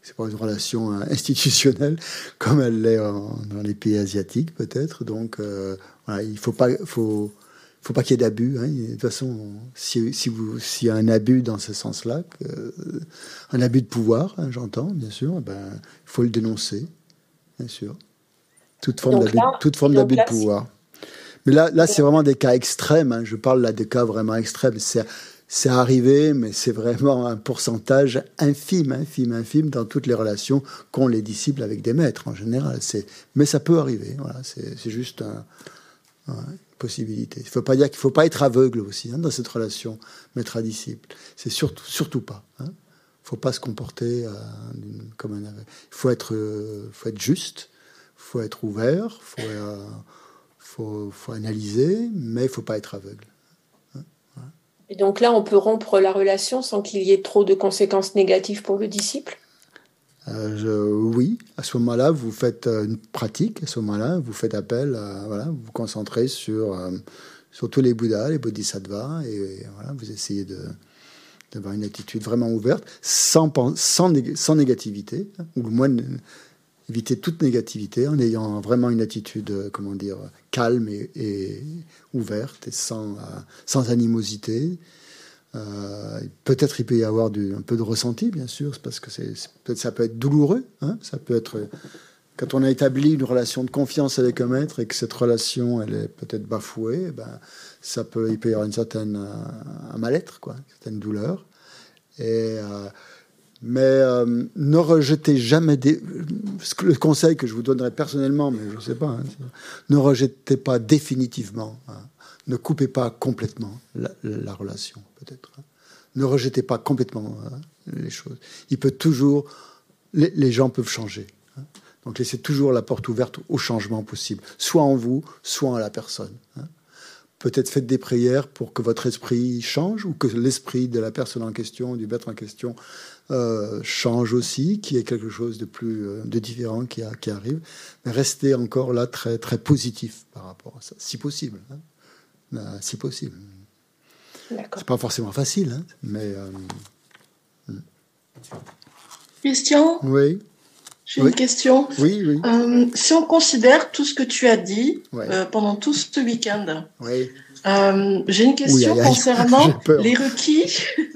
C'est pas une relation institutionnelle [laughs] comme elle l'est dans les pays asiatiques peut-être. Donc voilà, il faut pas, faut faut pas qu'il y ait d'abus. Hein. De toute façon, si, si vous, s'il y a un abus dans ce sens-là, euh, un abus de pouvoir, hein, j'entends, bien sûr, ben, il faut le dénoncer, bien sûr. Toute forme d'abus, toute forme d'abus de pouvoir. Mais là, là c'est vraiment des cas extrêmes. Hein. Je parle là des cas vraiment extrêmes. C'est, c'est arrivé, mais c'est vraiment un pourcentage infime, infime, infime dans toutes les relations qu'ont les disciples avec des maîtres en général. Mais ça peut arriver. Voilà, c'est, juste un, possibilité. Il ne faut pas dire qu'il ne faut pas être aveugle aussi hein, dans cette relation maître-disciple. C'est surtout, surtout pas. Il hein. ne faut pas se comporter euh, comme un aveugle. Il faut être, euh, faut être juste, il faut être ouvert, il euh, faut, analyser, mais il ne faut pas être aveugle. Et donc là, on peut rompre la relation sans qu'il y ait trop de conséquences négatives pour le disciple? Euh, oui, à ce moment-là, vous faites euh, une pratique. À ce moment-là, vous faites appel, voilà, vous vous concentrez sur, euh, sur tous les Bouddhas, les Bodhisattvas, et, voilà, vous essayez de, d'avoir une attitude vraiment ouverte, sans, sans, sans négativité, hein, ou au moins éviter toute négativité en ayant vraiment une attitude, euh, comment dire, calme et, ouverte et sans, euh, sans animosité. Euh, peut-être il peut y avoir du, un peu de ressenti, bien sûr, parce que c'est, peut-être ça peut être douloureux. Hein, ça peut être quand on a établi une relation de confiance avec un maître et que cette relation elle est peut-être bafouée, eh ben ça peut il peut y avoir une certaine un mal-être, quoi, une certaine douleur. Et mais euh, ne rejetez jamais le conseil que je vous donnerais personnellement, mais je ne sais pas, hein, ne rejetez pas définitivement, hein. ne coupez pas complètement la, relation, peut-être. Hein. Ne rejetez pas complètement les choses. Il peut toujours, les, les gens peuvent changer. Donc laissez toujours la porte ouverte au changement possible, soit en vous, soit en la personne. Peut-être faites des prières pour que votre esprit change ou que l'esprit de la personne en question, du maître en question, euh, change aussi, qu'il y ait quelque chose de plus euh, de différent qui, qui, arrive, mais restez encore là très très positif par rapport à ça, si possible, hein. euh, si possible. C'est pas forcément facile, hein, mais. Hmm. Question? Oui. J'ai une question. Oui, oui. si on considère tout ce que tu as dit pendant tout ce week-end, oui. j'ai une question concernant [laughs] les requis.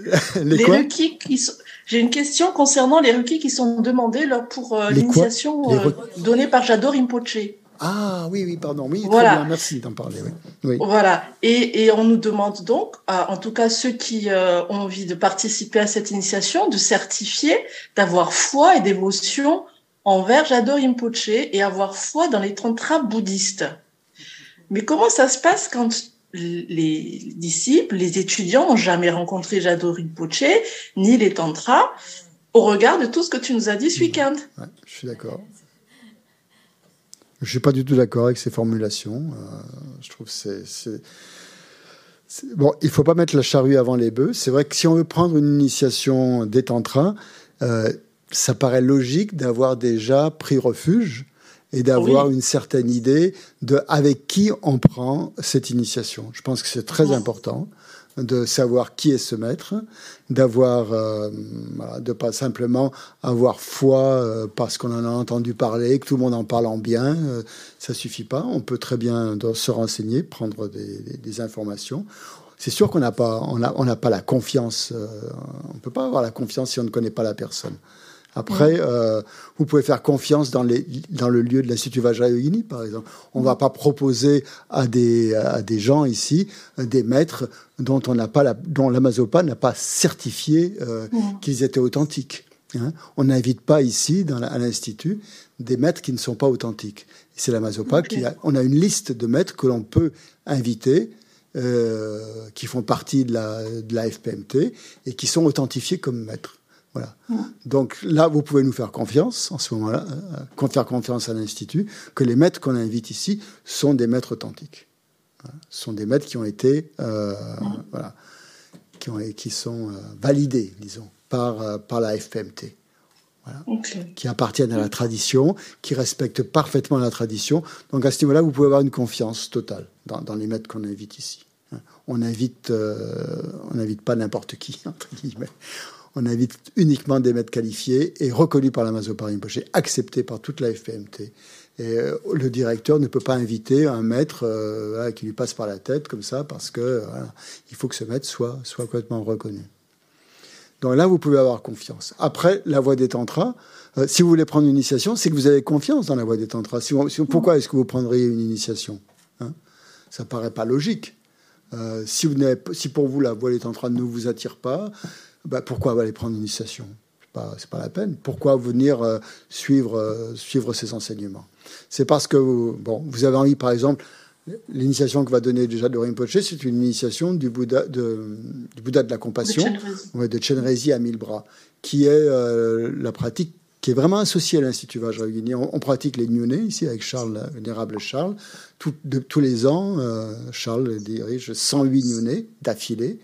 [laughs] les, les requis qui sont j'ai une question concernant les requis qui sont demandés lors pour euh, l'initiation euh, donnée par Jador Rinpoche. Ah oui, oui, pardon. Oui, voilà. Bien, merci d'en parler. Oui. Voilà. Et, et, on nous demande donc, en tout cas ceux qui euh, ont envie de participer à cette initiation, de certifier, d'avoir foi et dévotion envers Jador Rinpoche et avoir foi dans les tantras bouddhistes. Mais comment ça se passe quand les disciples, les étudiants n'ont jamais rencontré Jadot Rinpoche, ni les tantras, au regard de tout ce que tu nous as dit ce week-end. je suis d'accord. Je suis pas du tout d'accord avec ces formulations. Euh, je trouve que c'est bon. Il faut pas mettre la charrue avant les bœufs. C'est vrai que si on veut prendre une initiation des tantras, euh, ça paraît logique d'avoir déjà pris refuge et d'avoir une certaine idée de avec qui on prend cette initiation. Je pense que c'est très important de savoir qui est ce maître, d'avoir, euh, de pas simplement avoir foi euh, parce qu'on en a entendu parler, que tout le monde en parle en bien, euh, ça suffit pas. On peut très bien se renseigner, prendre des, des, informations. C'est sûr qu'on n'a pas, on a, on n'a pas la confiance. Euh, on peut pas avoir la confiance si on ne connaît pas la personne. Après, euh, vous pouvez faire confiance dans, les, dans le lieu de l'Institut Vajrayogini, par exemple. On ne va pas proposer à des, à des gens ici des maîtres dont, on n'a pas la, dont la Mazopa n'a pas certifié euh, qu'ils étaient authentiques. Hein. On n'invite pas ici, dans à l'Institut, des maîtres qui ne sont pas authentiques. C'est la Mazopa qui a, on a une liste de maîtres que l'on peut inviter, euh, qui font partie de la, de la FPMT et qui sont authentifiés comme maîtres. Voilà. Donc là, vous pouvez nous faire confiance, en ce moment-là, euh, faire confiance à l'Institut, que les maîtres qu'on invite ici sont des maîtres authentiques. Ce sont des maîtres qui ont été, euh, voilà, qui, ont, qui sont euh, validés, disons, par, par la FPMT. Voilà. qui appartiennent à la tradition, qui respectent parfaitement la tradition. Donc à ce niveau-là, vous pouvez avoir une confiance totale dans, dans les maîtres qu'on invite ici. On invite, on n'invite pas n'importe qui, [laughs] entre guillemets on invite uniquement des maîtres qualifiés et reconnus par la Mazoparim Rinpoche, acceptés par toute la FPMT. Euh, le directeur ne peut pas inviter un maître euh, qui lui passe par la tête comme ça, parce que faut que ce maître soit, complètement reconnu. Donc là, vous pouvez avoir confiance. Après, la voie des tantras, euh, si vous voulez prendre une initiation, c'est que vous avez confiance dans la voie des tantras. pourquoi est-ce que vous prendriez une initiation hein? Ça paraît pas logique. si, si pour vous la voie des tantras ne vous attire pas, bah, pourquoi aller prendre une initiation? Pas, c'est pas la peine. Pourquoi venir euh, suivre, euh, suivre ces enseignements? C'est parce que vous, bon, vous avez envie, par exemple, l'initiation que va donner déjà de Rinpoche, c'est une initiation du Bouddha de, du Bouddha de la compassion, de Chenrezi à mille bras, qui est euh, la pratique qui est vraiment associée à l'Institut Vajrayogini. On, on, pratique les Nyuné ici avec Charles, vénérable Charles. Tout, de, tous les ans, Charles dirige 108 Nyuné d'affilée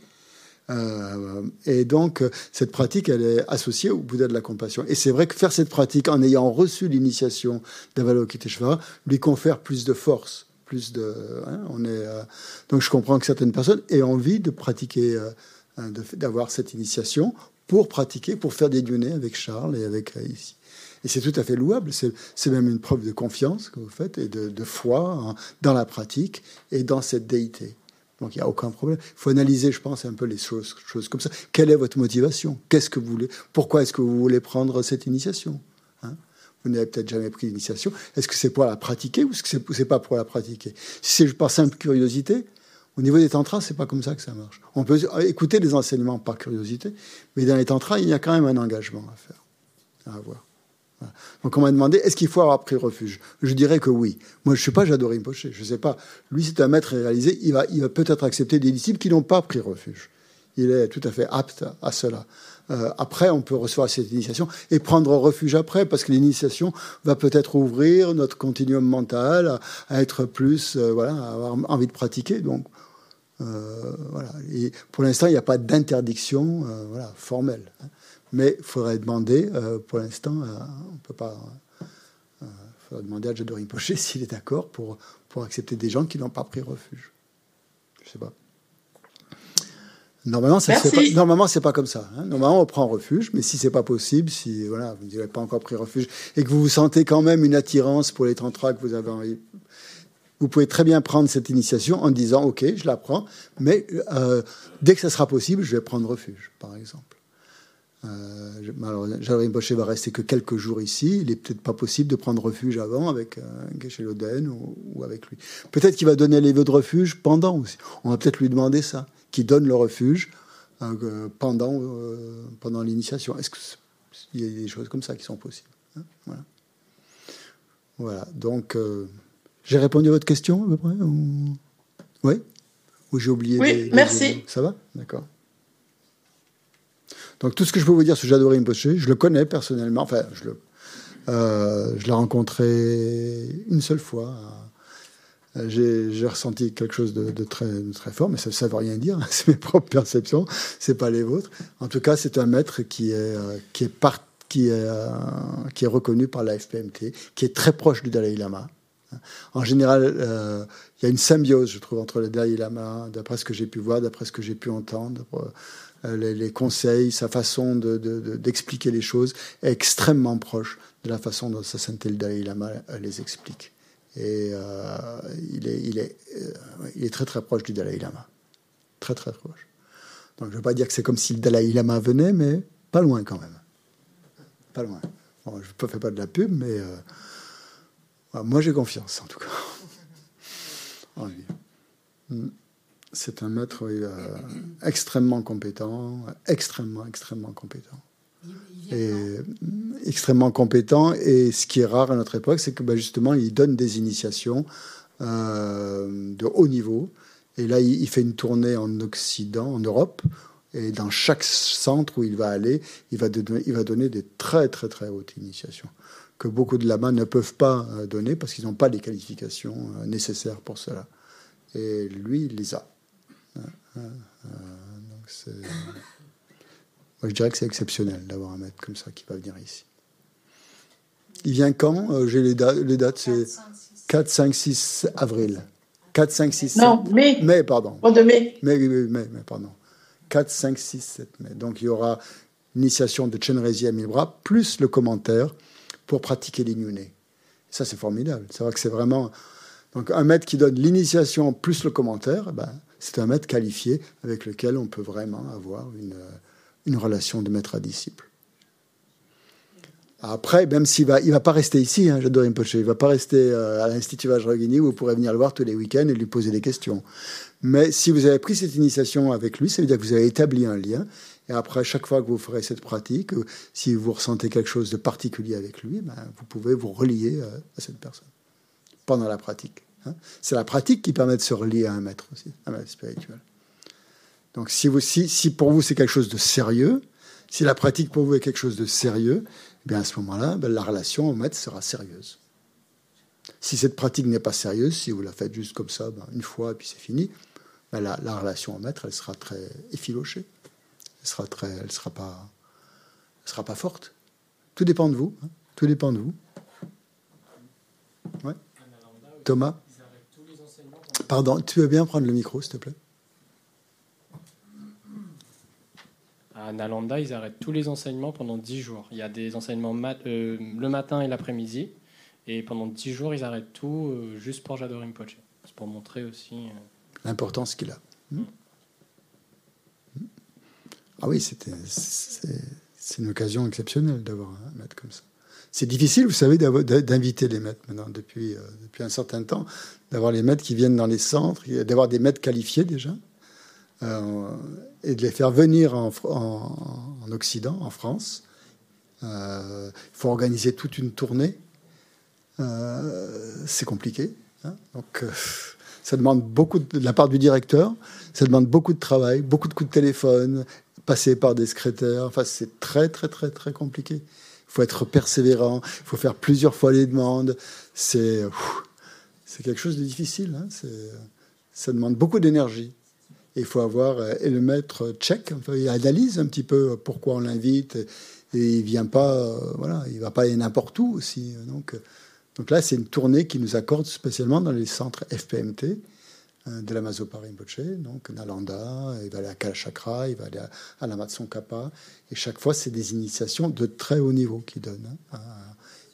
euh, et donc, cette pratique, elle est associée au Bouddha de la compassion. Et c'est vrai que faire cette pratique en ayant reçu l'initiation d'Avalokiteshvara lui confère plus de force plus de. Hein, on est, euh, donc je comprends que certaines personnes aient envie de pratiquer, euh, d'avoir cette initiation pour pratiquer, pour faire des dîners avec Charles et avec ici. Et c'est tout à fait louable. C'est même une preuve de confiance que vous faites et de, foi dans la pratique et dans cette déité. Donc il n'y a aucun problème. Il faut analyser, je pense, un peu les choses, comme ça. Quelle est votre motivation? Qu'est-ce que vous voulez? Pourquoi est-ce que vous voulez prendre cette initiation hein? Vous n'avez peut-être jamais pris l'initiation. Est-ce que c'est pour la pratiquer ou est-ce que c'est pas pour la pratiquer? Si c'est par simple curiosité, au niveau des tantras, c'est pas comme ça que ça marche. On peut écouter les enseignements par curiosité, mais dans les tantras, il y a quand même un engagement à faire, à avoir. Donc on m'a demandé, est-ce qu'il faut avoir pris refuge? Je dirais que oui. Moi, je ne suis pas Jadot Rinpoche, je ne sais pas. Lui, c'est un maître réalisé, il va, il va peut-être accepter des disciples qui n'ont pas pris refuge. Il est tout à fait apte à cela. Euh, après, on peut recevoir cette initiation et prendre refuge après, parce que l'initiation va peut-être ouvrir notre continuum mental à, être plus, euh, voilà, à avoir envie de pratiquer. Donc, euh, voilà. Pour l'instant, il n'y a pas d'interdiction, voilà, formelle. Mais il faudrait demander, euh, pour l'instant, euh, on peut pas. Il euh, faudrait demander à Jadot Rinpoche [laughs] s'il est d'accord pour, pour accepter des gens qui n'ont pas pris refuge. Je sais pas. Normalement, ce n'est pas, normalement, c'est pas comme ça. Hein. Normalement, on prend refuge, mais si c'est pas possible, si voilà, vous n'avez pas encore pris refuge et que vous vous sentez quand même une attirance pour les tantras que vous avez envie, vous pouvez très bien prendre cette initiation en disant, ok, je la prends, mais dès que ça sera possible, je vais prendre refuge, par exemple. Euh, alors, Rinpoche va rester que quelques jours ici. Il n'est peut-être pas possible de prendre refuge avant avec euh, Loden ou, avec lui. Peut-être qu'il va donner les vœux de refuge pendant aussi. On va peut-être lui demander ça, qu'il donne le refuge euh, pendant, euh, pendant l'initiation. Est-ce qu'il y a des choses comme ça qui sont possibles hein voilà. voilà. Donc, j'ai répondu à votre question à peu près ou... Oui? Ou j'ai oublié Oui, merci. Ça va? D'accord. Donc tout ce que je peux vous dire sur Jadot Rinpoche, je le connais personnellement. Enfin, je euh, l'ai rencontré une seule fois. J'ai ressenti quelque chose de, très, très fort, mais ça ne veut rien dire. [laughs] C'est mes propres perceptions, c'est pas les vôtres. En tout cas, c'est un maître qui est euh, euh, reconnu par la FPMT, qui est très proche du Dalai Lama. En général, il y a une symbiose, je trouve, entre le Dalai Lama, d'après ce que j'ai pu voir, d'après ce que j'ai pu entendre. Euh, les, conseils, sa façon d'expliquer les choses est extrêmement proche de la façon dont sa sainteté le Dalai Lama les explique. Et euh, il, est, il, est, euh, il est très très proche du Dalai Lama. Très très proche. Donc je ne veux pas dire que c'est comme si le Dalai Lama venait, mais pas loin quand même. Pas loin. je ne fais pas de la pub, mais moi j'ai confiance en tout cas. [laughs] c'est un maître euh, extrêmement compétent, extrêmement, extrêmement compétent. Et extrêmement compétent. Et ce qui est rare à notre époque, c'est que bah, justement, il donne des initiations euh, de haut niveau. Et là, il, fait une tournée en Occident, en Europe. Et dans chaque centre où il va aller, il va, donner, il va donner des très, très, très hautes initiations que beaucoup de lamas ne peuvent pas euh, donner parce qu'ils n'ont pas les qualifications nécessaires pour cela. Et lui, il les a. Donc Moi, je dirais que c'est exceptionnel d'avoir un maître comme ça qui va venir ici. Il vient quand euh, J'ai les, les, dates, c'est 4, 5, 6 avril. 4, 5, 6, 7. Non, mai. Mai, pardon. de mai. Mai, mai, mai, pardon. 4, 5, 6, 7 mai. Donc il y aura l'initiation de Chenrezi à Milbra, plus le commentaire pour pratiquer l'inuné. Ça, c'est formidable. C'est vrai que c'est vraiment. Donc un maître qui donne l'initiation plus le commentaire, ben, c'est un maître qualifié avec lequel on peut vraiment avoir une, une relation de maître à disciple. Après, même s'il va, va pas rester ici, hein, j'adore Rinpoche, il va pas rester euh, à l'Institut Vajrayogini où vous pourrez venir le voir tous les week-ends et lui poser des questions. Mais si vous avez pris cette initiation avec lui, ça veut dire que vous avez établi un lien. Et après, chaque fois que vous ferez cette pratique, euh, si vous ressentez quelque chose de particulier avec lui, ben, vous pouvez vous relier euh, à cette personne pendant la pratique. Hein. C'est la pratique qui permet de se relier à un maître aussi, un maître spirituel. Donc si, vous, si, pour vous c'est quelque chose de sérieux, si la pratique pour vous est quelque chose de sérieux, eh bien à ce moment-là, ben, la relation au maître sera sérieuse. Si cette pratique n'est pas sérieuse, si vous la faites juste comme ça, ben, une fois et puis c'est fini, ben, la, relation au maître, elle sera très effilochée. Elle sera très, elle sera pas, elle sera pas forte. Tout dépend de vous. Hein. Tout dépend de vous. Thomas Pardon, tu veux bien prendre le micro, s'il te plaît À Nalanda, ils arrêtent tous les enseignements pendant 10 jours. Il y a des enseignements euh, le matin et l'après-midi. Et pendant 10 jours, ils arrêtent tout euh, juste pour Jador Rinpoche. C'est pour montrer aussi euh, l'importance qu'il a. Hmm. Ah oui, c'est une occasion exceptionnelle d'avoir un maître comme ça. C'est difficile, vous savez, d'inviter les maîtres maintenant depuis, depuis un certain temps, d'avoir les maîtres qui viennent dans les centres, d'avoir des maîtres qualifiés déjà. Euh, et de les faire venir en, en, Occident, en France. Euh, il faut organiser toute une tournée. Euh, c'est compliqué. Hein. Donc, ça demande beaucoup de, la part du directeur, ça demande beaucoup de travail, beaucoup de coups de téléphone, passer par des secrétaires. Enfin, c'est très, très, très, très compliqué. Faut être persévérant, il faut faire plusieurs fois les demandes. C'est, c'est quelque chose de difficile. Hein. ça demande beaucoup d'énergie il faut avoir euh, et le maître check, il analyse un petit peu pourquoi on l'invite et, il vient pas, euh, voilà, il va pas aller n'importe où aussi. Donc, euh, donc là, c'est une tournée qui nous accorde spécialement dans les centres FPMT de la Mazopa Rinpoche, donc Nalanda, il va aller à Kalachakra, il va aller à, la Matson Kappa, et chaque fois, c'est des initiations de très haut niveau qui donnent. Hein,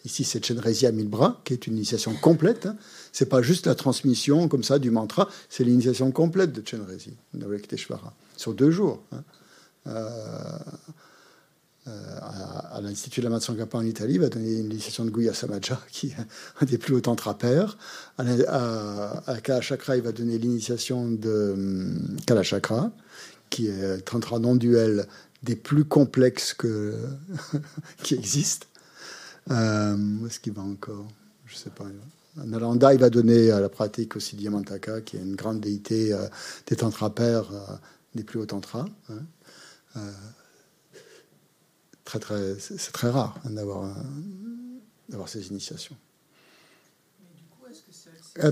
Ici, c'est Chenrezia Milbra, qui est une initiation complète. Hein. C'est pas juste la transmission comme ça du mantra, c'est l'initiation complète de Chenrezi, Navrekteshvara, sur deux jours. Hein. Euh, euh, à, l'Institut de la Matsankapa en Italie, va donner une initiation de Guya Samaja, [laughs] qui est un des plus hauts tantrapères. À, à, Kalachakra, il va donner l'initiation de hum, Kalachakra, qui est un tantra non-duel des plus complexes que, [laughs] qui existent. Euh, où est-ce qu'il va encore? Je ne sais pas. Nalanda, il va donner à la pratique aussi Diamantaka, qui est une grande déité euh, des tantrapères, euh, des plus hauts tantras. Hein. Très, très, c'est très rare hein, d'avoir, d'avoir ces initiations.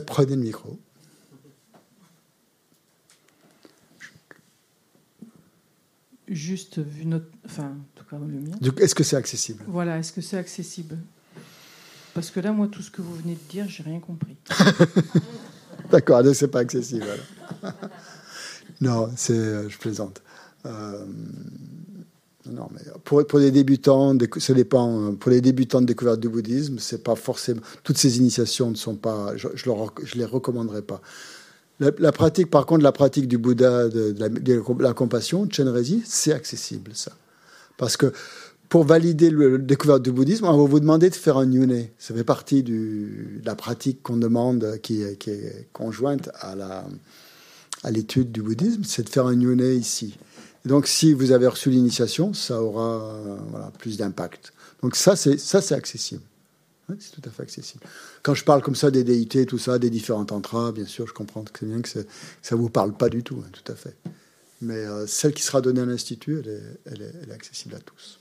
Prenez le micro. juste vu notre. Enfin, en tout cas, le mien. Est-ce que c'est accessible? Voilà, est-ce que c'est accessible? Parce que là, moi, tout ce que vous venez de dire, j'ai rien compris. [laughs] D'accord, c'est pas accessible. non, c'est, euh, je plaisante. Euh, non, mais pour, pour les débutants, ça dépend. Hein. Pour les débutants de découverte du bouddhisme, c'est pas forcément. Toutes ces initiations ne sont pas. Je, je, les recommanderais pas. La, pratique, par contre, la pratique du Bouddha, de, la, compassion, Chenrezi, c'est accessible, ça. Parce que pour valider le, découverte du bouddhisme, on va vous demander de faire un yune. Ça fait partie de la pratique qu'on demande, qui, est conjointe à la à l'étude du bouddhisme, c'est de faire un yune ici. Donc, si vous avez reçu l'initiation, ça aura plus d'impact. Donc ça, c'est ça, c'est accessible c'est tout à fait accessible. Quand je parle comme ça des déités, tout ça, des différents tantras, bien sûr, je comprends que c'est bien que, ça ne vous parle pas du tout, hein, tout à fait. Mais euh, celle qui sera donnée à l'Institut, elle est, accessible à tous.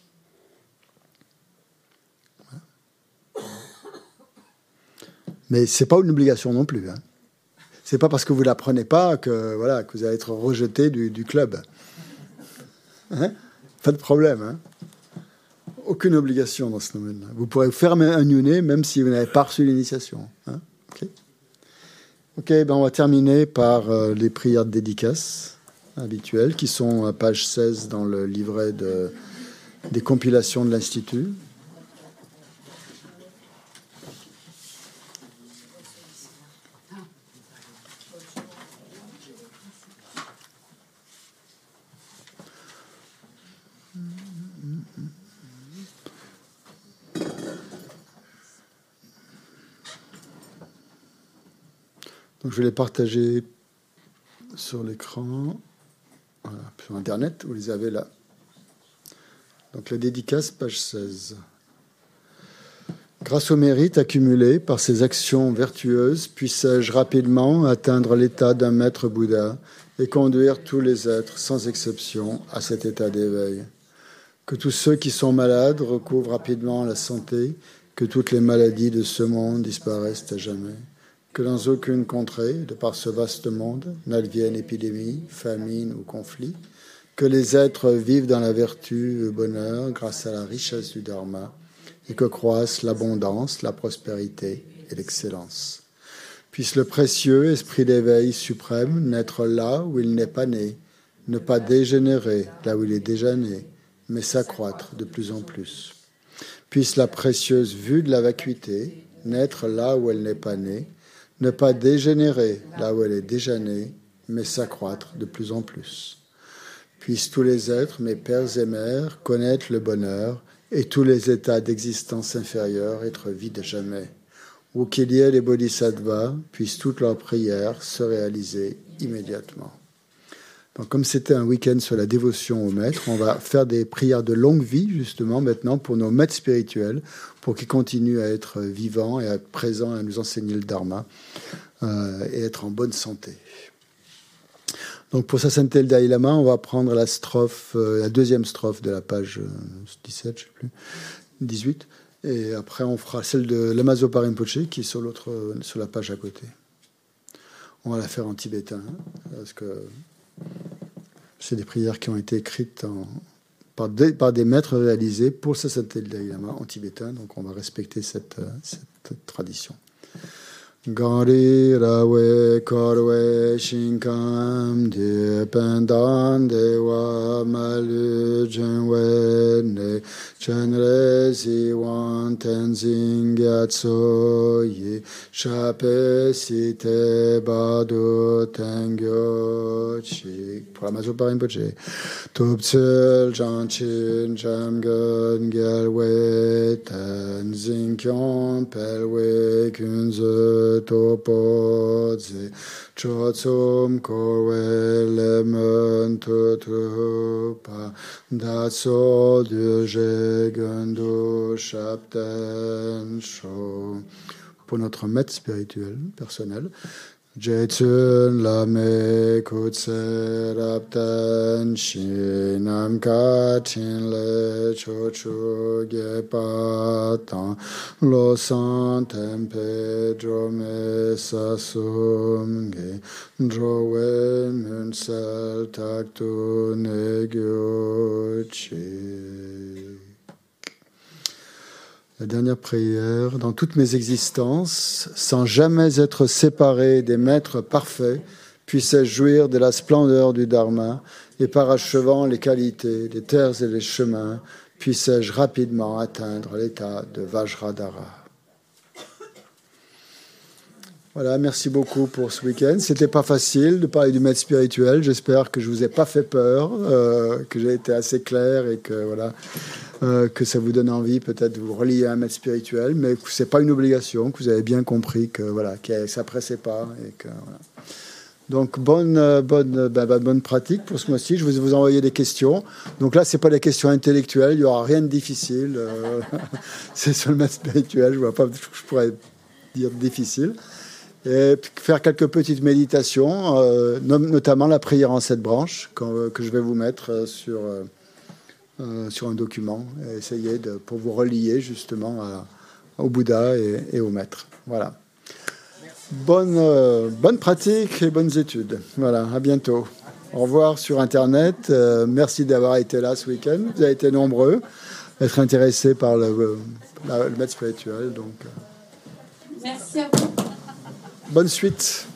Mais ce n'est pas une obligation non plus. Hein. C'est pas parce que vous ne l'apprenez pas que, voilà, que vous allez être rejeté du, club. Hein pas de problème. Hein aucune obligation dans ce domaine-là. Vous pourrez faire un Yuné même si vous n'avez pas reçu l'initiation. Hein. ok, ben on va terminer par euh, les prières de dédicace habituelles qui sont à page 16 dans le livret de, des compilations de l'Institut. Je vais les partager sur l'écran, sur Internet, vous les avez là. Donc la dédicace, page 16. Grâce au mérite accumulé par ces actions vertueuses, puissais-je rapidement atteindre l'état d'un maître Bouddha et conduire tous les êtres, sans exception, à cet état d'éveil. Que tous ceux qui sont malades recouvrent rapidement la santé, que toutes les maladies de ce monde disparaissent à jamais que dans aucune contrée, de par ce vaste monde, n'advienne épidémie, famine ou conflit, que les êtres vivent dans la vertu et le bonheur grâce à la richesse du Dharma, et que croissent l'abondance, la prospérité et l'excellence. Puisse le précieux esprit d'éveil suprême naître là où il n'est pas né, ne pas dégénérer là où il est déjà né, mais s'accroître de plus en plus. Puisse la précieuse vue de la vacuité naître là où elle n'est pas née, ne pas dégénérer là où elle est déjà née, mais s'accroître de plus en plus. Puissent tous les êtres, mes pères et mères, connaître le bonheur et tous les états d'existence inférieure être vides jamais. Où qu'il y ait les bodhisattvas, puissent toutes leurs prières se réaliser immédiatement. Comme c'était un week-end sur la dévotion au maître, on va faire des prières de longue vie, justement, maintenant, pour nos maîtres spirituels, pour qu'ils continuent à être vivants et à être présents, à nous enseigner le dharma euh, et être en bonne santé. Donc pour sa sainteté Dalai Lama, on va prendre la strophe, euh, la deuxième strophe de la page 17, euh, je sais plus, 18. Et après, on fera celle de l'Amazo Parimpoche qui est sur, sur la page à côté. On va la faire en tibétain, hein, parce que c'est des prières qui ont été écrites par, des, maîtres réalisés pour le Dalai Lama en tibétain, donc on va respecter cette, cette tradition. Gari rawe korwe shinkam de pendan de wa malu jenwe ne chenre si wan tenzing yatso yi chape si te badu tengyo chi pour la majo parim poche tupsel janchin jam gun gelwe tenzing kyon pelwe kunze pour notre maître spirituel personnel Jetsun lame kutse raptan shinam katin le chochu gepatan. Lo san tempe drome sasum ge. Drowe munsel taktu negyochi la dernière prière, dans toutes mes existences, sans jamais être séparé des maîtres parfaits, puissais-je jouir de la splendeur du Dharma et parachevant les qualités des terres et les chemins, puissais-je rapidement atteindre l'état de Vajradhara. Voilà, merci beaucoup pour ce week-end. C'était pas facile de parler du maître spirituel. J'espère que je vous ai pas fait peur, euh, que j'ai été assez clair et que voilà. Euh, que ça vous donne envie peut-être de vous relier à un maître spirituel, mais que c'est pas une obligation, que vous avez bien compris que voilà, que ça pressait pas que. Donc bonne euh, bonne bah, bah, bonne pratique pour ce mois-ci. Je vais vous envoyer des questions. Donc là, c'est pas des questions intellectuelles. Il y aura rien de difficile. [laughs] C'est sur le maître spirituel. Je vois pas. Je pourrais dire difficile. Et faire quelques petites méditations, notamment la prière en sept branches que je vais vous mettre sur euh, sur un document et essayer de, pour vous relier justement au Bouddha et, au maître. Voilà. Bonne, euh, bonne pratique et bonnes études. Voilà, à bientôt. Au revoir sur Internet. Euh, merci d'avoir été là ce week-end. Vous avez été nombreux à être intéressés par le, le maître spirituel. Donc, merci à vous. Bonne suite.